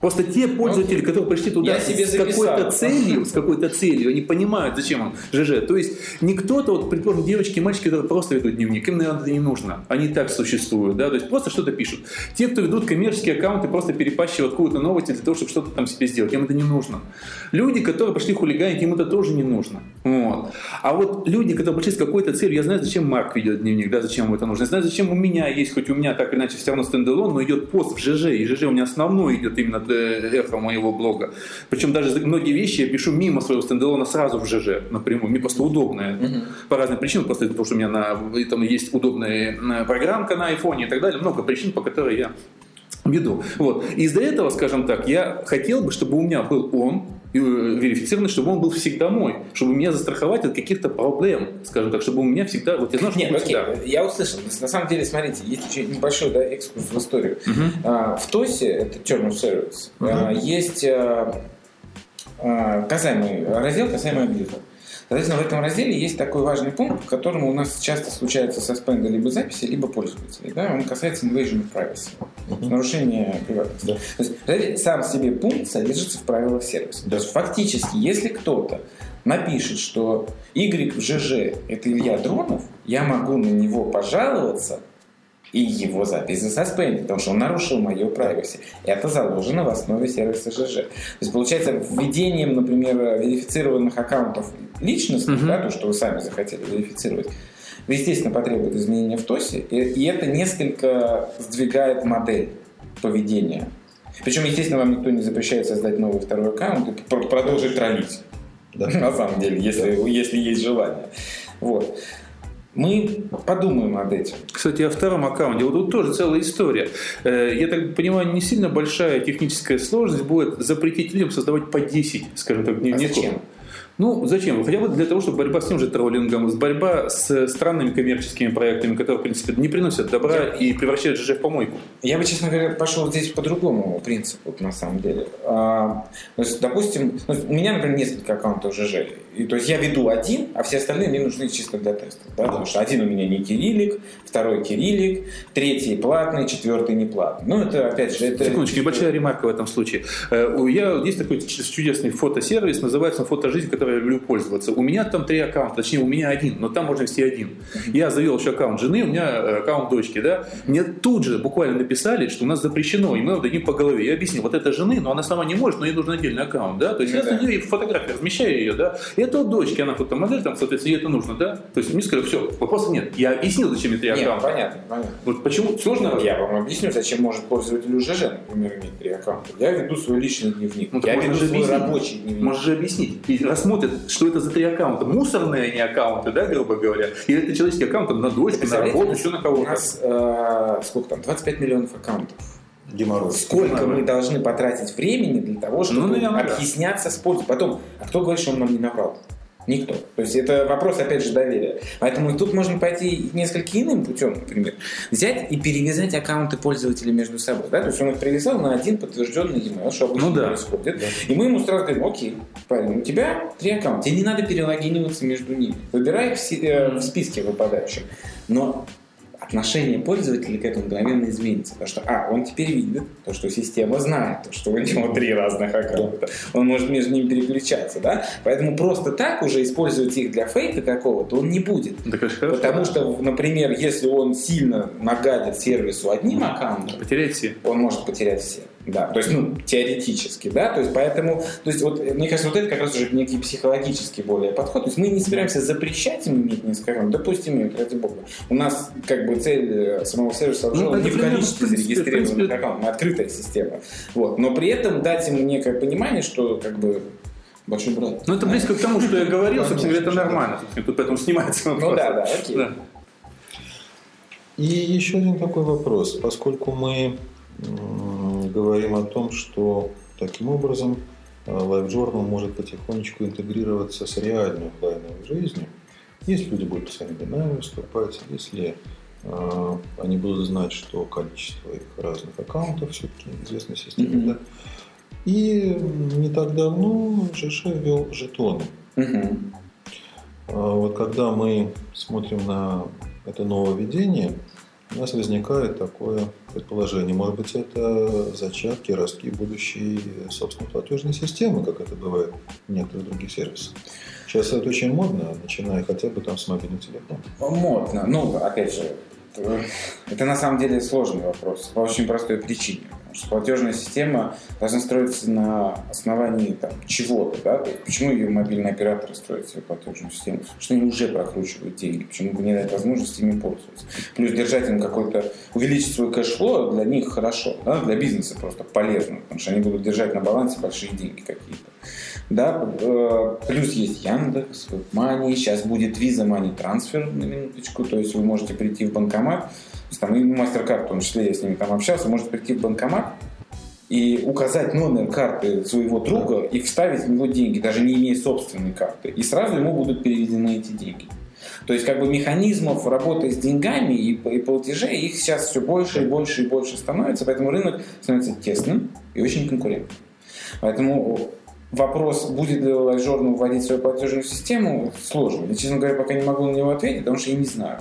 Просто те пользователи, которые пришли туда с какой-то целью, с какой-то целью, они понимают, зачем он ЖЖ. То есть не кто-то, вот, предположим, девочки и мальчики, которые просто ведут дневник, им, наверное, это не нужно. Они так существуют, да, то есть просто что-то пишут. Те, кто ведут коммерческие аккаунты, просто перепащивают какую-то новость для того, чтобы что-то там себе сделать, им это не нужно. Люди, которые пошли хулиганить, им это тоже не нужно. Вот. А вот люди, которые пришли с какой-то целью, я знаю, зачем Марк ведет дневник, да, зачем ему это нужно. Я знаю, зачем у меня есть, хоть у меня так или иначе все равно стендалон, но идет пост в ЖЖ, и ЖЖ у меня основной идет именно эхо моего блога. Причем даже многие вещи я пишу мимо своего стендалона сразу в ЖЖ напрямую. Мне просто удобно это. По разным причинам, просто потому что у меня на, там есть удобная э, программка на айфоне и так далее. Много причин, по которым я веду. Вот. Из-за этого, скажем так, я хотел бы, чтобы у меня был он, верифицированный, чтобы он был всегда мой, чтобы меня застраховать от каких-то проблем, скажем так, чтобы у меня всегда, вот я знаю, что Нет, окей, всегда. я услышал. На самом деле, смотрите, есть еще небольшой да, экскурс в историю. А, В ТОСе, это Term of Service, Мгм. а, есть а, а, касаемый раздел, касаемый объекта. Соответственно, в этом разделе есть такой важный пункт, по которому у нас часто случаются саспенды либо записи, либо пользователей. Да? Он касается invasion of privacy, Мгм. нарушения приватности. Да. То есть, сам себе пункт содержится в правилах сервиса. Да. То есть, фактически, если кто-то напишет, что Y в ЖЖ это Илья Дронов, я могу на него пожаловаться и его запись засаспендить, потому что он нарушил мое privacy. Это заложено в основе сервиса ЖЖ. То есть, получается, введением, например, верифицированных аккаунтов личностных, Мгм. да, то, что вы сами захотели верифицировать, естественно, потребует изменения в ТОСе, и, и это несколько сдвигает модель поведения. Причем, естественно, вам никто не запрещает создать новый второй аккаунт и пр- продолжить троллить. Да. <laughs> На самом деле, если, если есть желание. Вот. Мы подумаем над этим. Кстати, о втором аккаунте. Вот тут тоже целая история. Э, Я так понимаю, не сильно большая техническая сложность будет запретить людям создавать по 10, скажем так, А дневников. зачем? Ну, зачем? Хотя бы для того, чтобы борьба с тем же троллингом, борьба с странными коммерческими проектами, которые, в принципе, не приносят добра и превращают ЖЖ в помойку. Я бы, честно говоря, пошел здесь по другому принципу, на самом деле. А, то есть, допустим, ну, у меня, например, несколько аккаунтов ЖЖ. И, то есть я веду один, а все остальные мне нужны чисто для тестов. Да? Потому что один у меня не кириллик, второй кириллик, третий платный, четвертый не платный. Ну, это, опять же, это... Секундочку, небольшая ремарка в этом случае. Э, Я, есть такой чудесный фотосервис, называется он «Фотожизнь», которой я люблю пользоваться. У меня там три аккаунта, точнее, у меня один, но там можно вести один. Я завел еще аккаунт жены, у меня э, аккаунт дочки, да. Мне тут же буквально написали, что у нас запрещено, и мы дадим по голове. Я объяснил, вот это жены, но она сама не может, но ей нужен отдельный аккаунт, да. То есть я Ну да. за нее фотографию размещаю ее, да. И это от дочки, она фотомодель, там, соответственно, ей это нужно, да. То есть мне сказали, все, вопроса нет. Я объяснил, зачем мне три аккаунта. понятно, понятно. Вот почему сложно? Я вам объясню, зачем может пользователь ЖЖ, например, иметь три аккаунта. Я веду свой личный дневник. Ну, я веду свой объяснить. рабочий дневник. Можешь же объяснить. И рассмотрят, что это за три аккаунта. Мусорные они аккаунты, да, грубо говоря. Или это человеческий аккаунт там, на дочку, на работу, у еще на У кого-то. нас э, сколько там, 25 миллионов аккаунтов. Геморрой. Сколько Понимаю. мы должны потратить времени для того, чтобы Ну, наверное, да. объясняться с пользой. Потом, а кто говорит, что он нам не наврал? Никто. То есть это вопрос, опять же, доверия. Поэтому тут можно пойти несколько иным путем, например. Взять и перевязать аккаунты пользователей между собой. Да? То есть он их привязал на один подтвержденный e-mail, что обычно Ну да. происходит. И мы ему сразу говорим, окей, парень, у тебя три аккаунта, тебе не надо перелогиниваться между ними. Выбирай в, си- э, в списке выпадающих. Но отношение пользователя к этому мгновенно изменится. Потому что, а, он теперь видит, то, что система знает, то, что у него три разных аккаунта. Он может между ними переключаться, да? Поэтому просто так уже использовать их для фейка какого-то он не будет. Да, конечно. Потому что, например, если он сильно нагадит сервису одним аккаунтом, Потерять все. он может потерять все. Да, то есть, ну, теоретически, да, то есть, поэтому, то есть, вот, мне кажется, вот это как раз уже некий психологический более подход, то есть, мы не собираемся запрещать им иметь несколько аккаунтов, допустим, имеют, ради бога. У нас, как бы, цель э, самого сервиса Ну, ну, это не в количестве в принципе, зарегистрированных принципе, аккаунтов, мы открытая система, вот, но при этом дать ему некое понимание, что, как бы, большой брат. Ну, это близко к тому, что я говорил, собственно говоря, это нормально. Тут поэтому снимается Ну вопрос. да, да, окей. Да. И еще один такой вопрос. Поскольку мы говорим о том, что таким образом э, LiveJournal может потихонечку интегрироваться с реальной офлайновой жизнью, если люди будут своим именам выступать, если э, они будут знать, что количество их разных аккаунтов все-таки известной системе, Мгм. да. И не так давно ЖШ ввел жетоны. А Вот когда мы смотрим на это нововведение, у нас возникает такое предположение. Может быть, это зачатки, ростки будущей собственной платежной системы, как это бывает в некоторых других сервисах. Сейчас это очень модно, начиная хотя бы там с мобильных телефонов. Модно. Ну, опять же, это на самом деле сложный вопрос. По очень простой причине. Что платежная система должна строиться на основании там, чего-то. Да? То есть, почему ее мобильные операторы строят свою платежную систему? Что они уже прокручивают деньги. Почему бы не дать возможность ими пользоваться? Плюс держать им какой-то, увеличить свой cash flow для них хорошо. Да? Для бизнеса просто полезно. Потому что они будут держать на балансе большие деньги какие-то. Да, э, плюс есть Яндекс Money, сейчас будет Visa Money Transfer на минуточку, то есть вы можете прийти в банкомат, то есть там и MasterCard, в том числе я с ними там общался, можете прийти в банкомат, и указать номер карты своего друга и вставить в него деньги, даже не имея собственной карты. И сразу ему будут переведены эти деньги. То есть как бы механизмов работы с деньгами и, и платежей их сейчас все больше и больше и больше становится, поэтому рынок становится тесным и очень конкурентным. Поэтому вопрос, будет ли LiveJournal вводить свою платежную систему, сложный. Я, честно говоря, пока не могу на него ответить, потому что я не знаю.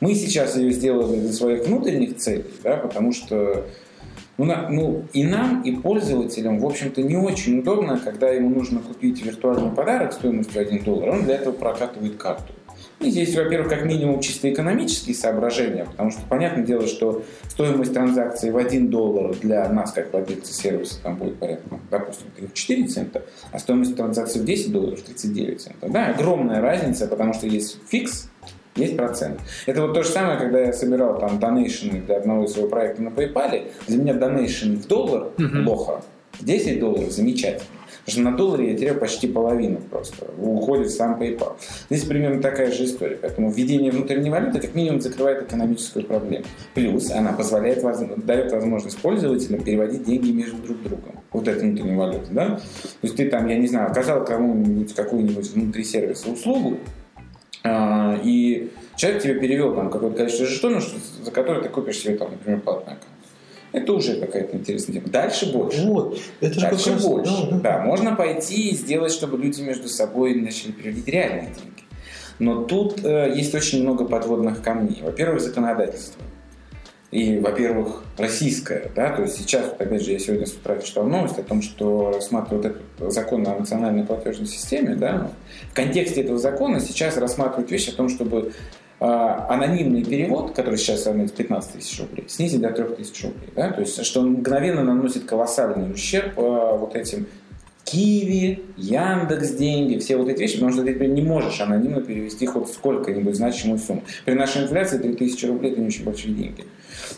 Мы сейчас ее сделали для своих внутренних целей, да, потому что ну, на, ну, и нам, и пользователям, в общем-то, не очень удобно, когда ему нужно купить виртуальный подарок стоимостью 1 доллар, он для этого прокатывает карту. И здесь, во-первых, как минимум чисто экономические соображения, потому что понятное дело, что стоимость транзакции в 1 доллар для нас, как владельца сервиса, там будет порядка, ну, допустим, 4 цента, а стоимость транзакции в 10 долларов 39 центов. Да, огромная разница, потому что есть фикс, есть процент. Это вот то же самое, когда я собирал там донейшены для одного из своего проекта на PayPal. Для меня донейшн в доллар uh-huh. плохо, 10 долларов замечательно. Потому что на долларе я теряю почти половину просто. Уходит сам PayPal. Здесь примерно такая же история. Поэтому введение внутренней валюты как минимум закрывает экономическую проблему. Плюс она позволяет, дает возможность пользователям переводить деньги между друг другом. Вот эта внутренняя валюта. Да? То есть ты там, я не знаю, оказал кому-нибудь какую-нибудь внутри сервиса услугу, и человек тебе перевел там какое-то количество жетонов, за которые ты купишь себе там, например, платный аккаунт. Это уже какая-то интересная тема. Дальше больше. Вот. Это Дальше раз, больше. Да, да. да, можно пойти и сделать, чтобы люди между собой начали переводить реальные деньги. Но тут э, есть очень много подводных камней. Во-первых, законодательство. И, во-первых, российское. Да? То есть сейчас, опять же, я сегодня с утра читал новость о том, что рассматривают этот закон о национальной платежной системе. Да? В контексте этого закона сейчас рассматривают вещи о том, чтобы а, анонимный перевод, который сейчас равняется 15 тысяч рублей, снизить до 3 тысяч рублей. Да? То есть, что мгновенно наносит колоссальный ущерб а, вот этим Киви, Яндекс деньги, все вот эти вещи, потому что ты не можешь анонимно перевести хоть сколько-нибудь значимую сумму. При нашей инфляции 3000 рублей это не очень большие деньги.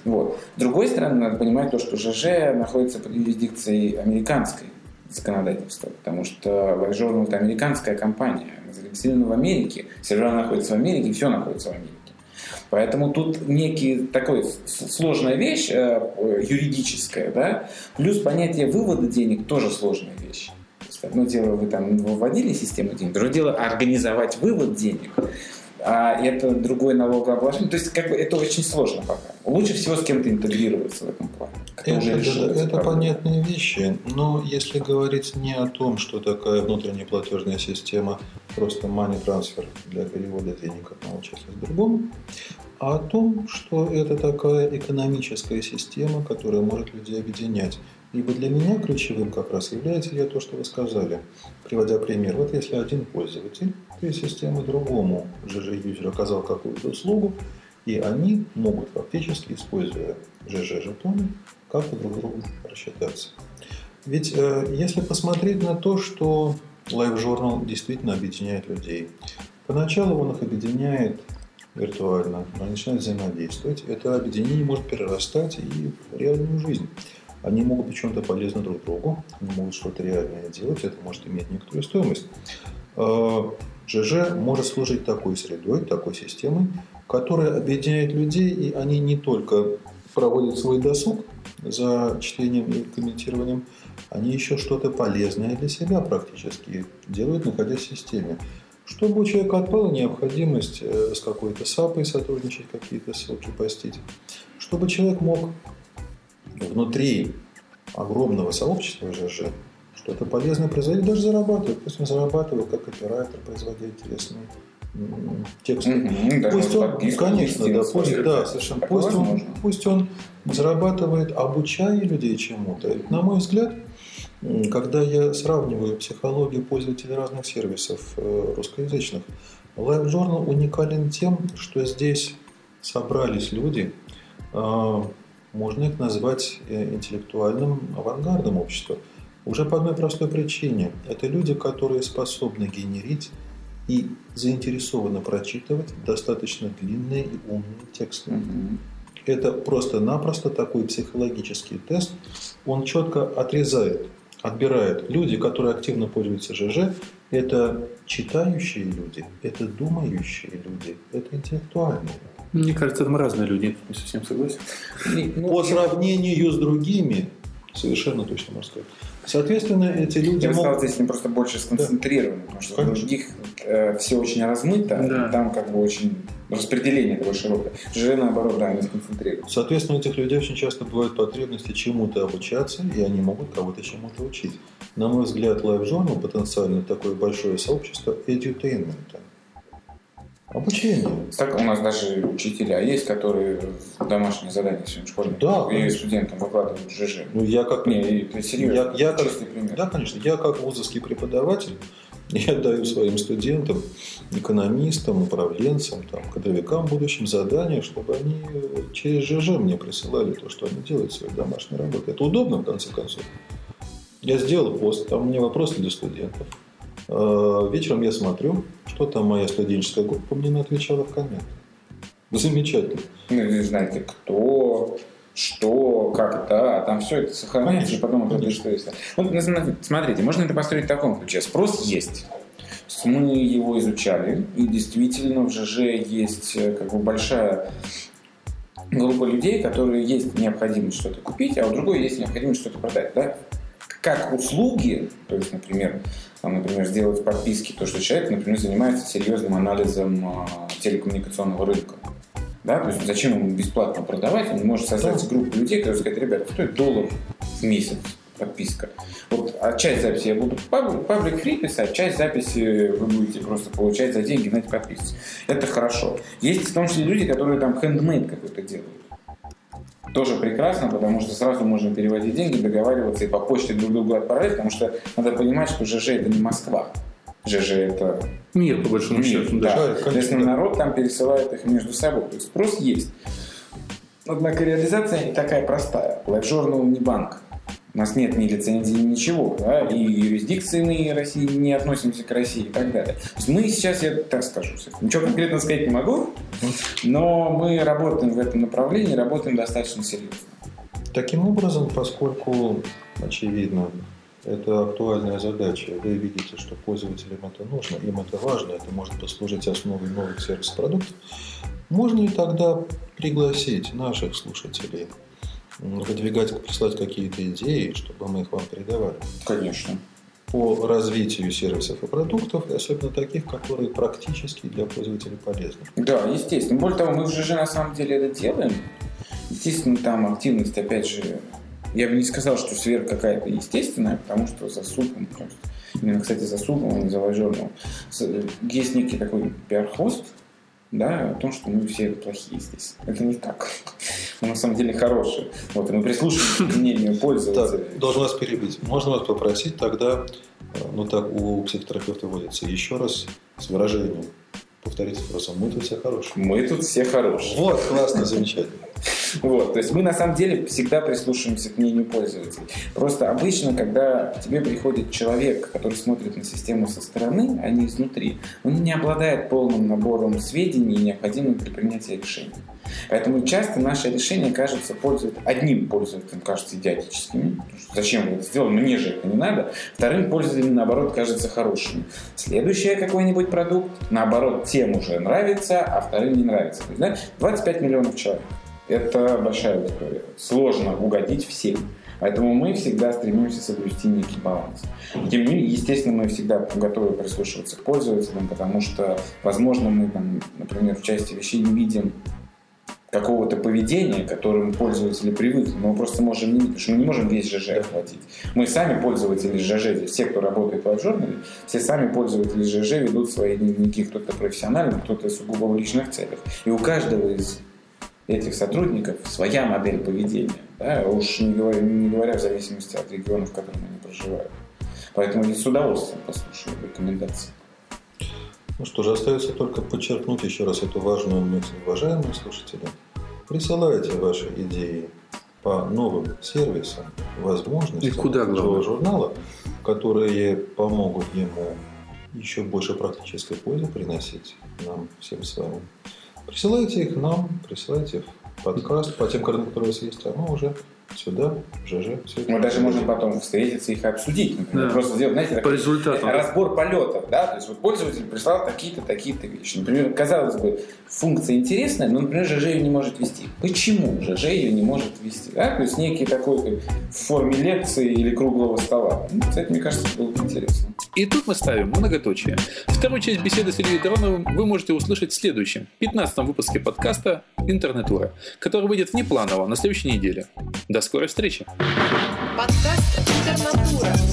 Вот. С другой стороны, надо понимать то, что ЖЖ находится под юрисдикцией американской законодательства, потому что Wire это американская компания, зарегистрирована в Америке, сервера находятся в Америке, все находится в Америке. Поэтому тут некий такой сложная вещь э, юридическая, да, плюс понятие вывода денег тоже сложная вещь. То есть одно дело, вы там выводили систему денег, другое дело организовать вывод денег а это другой налогообложение. То есть, как бы это очень сложно пока. Лучше всего с кем-то интегрироваться в этом плане. Это, это, это понятные вещи, но если говорить не о том, что такая внутренняя платежная система, просто money transfer для перевода денег одного человека к другому, а о том, что это такая экономическая система, которая может людей объединять. Ибо для меня ключевым как раз является я то, что вы сказали, приводя пример. Вот если один пользователь системы другому ЖЖ-юзеру оказал какую-то услугу, и они могут фактически, используя ЖЖ-жетоны, как-то друг другу рассчитаться. Ведь э, если посмотреть на то, что Live Journal действительно объединяет людей, поначалу он их объединяет виртуально, но они начинают взаимодействовать. Это объединение может перерастать и в реальную жизнь. Они могут быть чем-то полезны друг другу, они могут что-то реальное делать, это может иметь некоторую стоимость. ЖЖ может служить такой средой, такой системой, которая объединяет людей, и они не только проводят свой досуг за чтением и комментированием, они еще что-то полезное для себя практически делают, находясь в системе. Чтобы у человека отпала необходимость э, с какой-то САПой сотрудничать, какие-то ссылки постить. Чтобы человек мог внутри огромного сообщества ЖЖ что-то полезное производить, даже зарабатывать. Пусть он зарабатывает как оператор, производя интересные тексты. Mm-hmm, пусть он, конечно, да, пусть, да, совершенно. Пусть он, пусть он зарабатывает, обучая людей чему-то. На мой взгляд, когда я сравниваю психологию пользователей разных сервисов э, русскоязычных, Live Journal уникален тем, что здесь собрались люди, а, можно их назвать э, интеллектуальным авангардом общества. Уже по одной простой причине. Это люди, которые способны генерить и заинтересованно прочитывать достаточно длинные и умные тексты. Mm-hmm. Это просто-напросто такой психологический тест. Он четко отрезает, отбирает. Люди, которые активно пользуются ЖЖ, это читающие люди, это думающие люди, это интеллектуальные. Мне кажется, там разные люди, не совсем согласен. Ну, По сравнению с другими, совершенно точно морской. Соответственно, эти люди Я бы сказал, могут... здесь они просто больше сконцентрированы, потому что Конечно. других э, все очень размыто, Да. и там как бы очень распределение такое широкое. ЖЖ, наоборот, да, они сконцентрированы. Соответственно, у этих людей очень часто бывают потребности чему-то обучаться, и они могут кого-то чему-то учить. На мой взгляд, Live Journal потенциально такое большое сообщество edutainment. Обучение. Так у нас даже учителя есть, которые домашние задания своим школьникам Да, и конечно. студентам выкладывают ЖЖ. Ну, я как... Не, и серьезно, Я, я как, чистый пример. да, конечно. Я как вузовский преподаватель, <laughs> я даю своим студентам, экономистам, управленцам, там, кадровикам будущим задания, чтобы они э, через ЖЖ мне присылали то, что они делают в своей домашней работе. Это удобно, в конце концов. Я сделал пост, там у меня вопросы для студентов. Э, Вечером я смотрю, что там моя студенческая группа мне отвечала в комментах. Замечательно. Ну, вы знаете, кто, что, как это, а там все это сохраняется, и потом это что если. Вот, ну, смотри- смотрите, можно это построить в таком ключе. Спрос есть Мы его изучали, и действительно в ЖЖ есть э, как бы большая группа людей, которые есть необходимость что-то купить, а у другой есть необходимость что-то продать. Да? Как услуги, то есть, например, там, например, сделать подписки, то, что человек, например, занимается серьезным анализом а, телекоммуникационного рынка. Да? То есть зачем ему бесплатно продавать? Он может создать Да. группу людей, которые скажут, ребята, стоит доллар в месяц подписка. Вот, а часть записи я буду паб- паблик фри писать, часть записи вы будете просто получать за деньги на эти подписки. Это хорошо. Есть в том числе люди, которые там хендмейд какой-то делают. Тоже прекрасно, потому что сразу можно переводить деньги, договариваться и по почте друг другу отправлять, потому что надо понимать, что ЖЖ это не Москва. ЖЖ это Мир, по большому мир, счету. да. да, конечно, народ там пересылает их между собой. То есть спрос есть. Однако реализация не такая простая. LiveJournal не банк. У нас нет ни лицензии, ничего. Да? И юрисдикции мы России не относимся к России и так далее. То есть мы сейчас, я так скажу, ничего конкретно сказать не могу, но мы работаем в этом направлении, работаем достаточно серьезно. Таким образом, поскольку, очевидно, это актуальная задача, вы видите, что пользователям это нужно, им это важно, это может послужить основой новых сервис-продуктов, можно и тогда пригласить наших слушателей, выдвигать, прислать какие-то идеи, чтобы мы их вам передавали Конечно. по развитию сервисов и продуктов, особенно таких, которые практически для пользователей полезны. Да, естественно. Более того, мы в ЖЖ на самом деле это делаем. Естественно, там активность, опять же, я бы не сказал, что сверх какая-то естественная, потому что за супом, просто, именно, кстати, за супом, а не за лайжерным, есть некий такой пиар-хост, да, о том, что мы все плохие здесь. Это не так. <laughs> Мы на самом деле хорошие. Вот, и мы прислушиваемся к мнению <laughs> пользователей. Так, должен вас перебить. Можно вас попросить тогда, э, ну так у психотерапевта водится, еще раз с выражением. Повторите просто, мы тут все хорошие. Мы тут все хорошие. Вот, классно, замечательно. <laughs> Вот, то есть мы на самом деле всегда прислушиваемся к мнению пользователей. Просто обычно, когда к тебе приходит человек, который смотрит на систему со стороны, а не изнутри, он не обладает полным набором сведений, необходимых для принятия решений. Поэтому часто наши решения кажутся пользователям, одним пользователям кажутся что Зачем вы это сделали? Мне же это не надо. Вторым пользователям, наоборот, кажется хорошими. Следующий какой-нибудь продукт, наоборот, тем уже нравится, а вторым не нравится. То есть, да, 25 миллионов человек. Это большая аудитория. Сложно угодить всем. Поэтому мы всегда стремимся соблюсти некий баланс. Тем не менее, естественно, мы всегда готовы прислушиваться к пользователям, потому что, возможно, мы, там, например, в части вещей не видим какого-то поведения, к которому пользователи привыкли, мы просто можем не, потому что мы не можем весь ЖЖ охватить. Мы сами пользователи ЖЖ, все, кто работает в журнале, все сами пользователи ЖЖ ведут свои дневники, кто-то профессионально, кто-то сугубо в личных целях. И у каждого из этих сотрудников своя модель поведения, да, уж не говоря, не говоря в зависимости от региона, в котором они проживают. Поэтому я с удовольствием послушаю рекомендации. Ну что же, остается только подчеркнуть еще раз эту важную мысль. Уважаемые слушатели, присылайте ваши идеи по новым сервисам, возможностям И куда главное? журнала, которые помогут ему еще больше практической пользы приносить нам всем с вами. Присылайте их нам, присылайте в подкаст по тем координатам, которые у вас есть, а мы уже сюда, ЖЖ. Все Мы даже можем потом встретиться и их обсудить. Например, Да. Просто сделать, знаете, По результатам. разбор полетов, да, то есть вот пользователь прислал такие-то, такие-то вещи. Например, казалось бы, функция интересная, но, например, ЖЖ ее не может вести. Почему ЖЖ ее не может вести? Да? То есть некий такой как в форме лекции или круглого стола. Ну, кстати, мне кажется, было бы интересно. И тут мы ставим многоточие. Вторую часть беседы с Ильей Дроновым вы можете услышать в следующем, 15 выпуске подкаста «Интернетура», который выйдет внепланово на следующей неделе. До скорой встречи! Подкаст «Интернатура».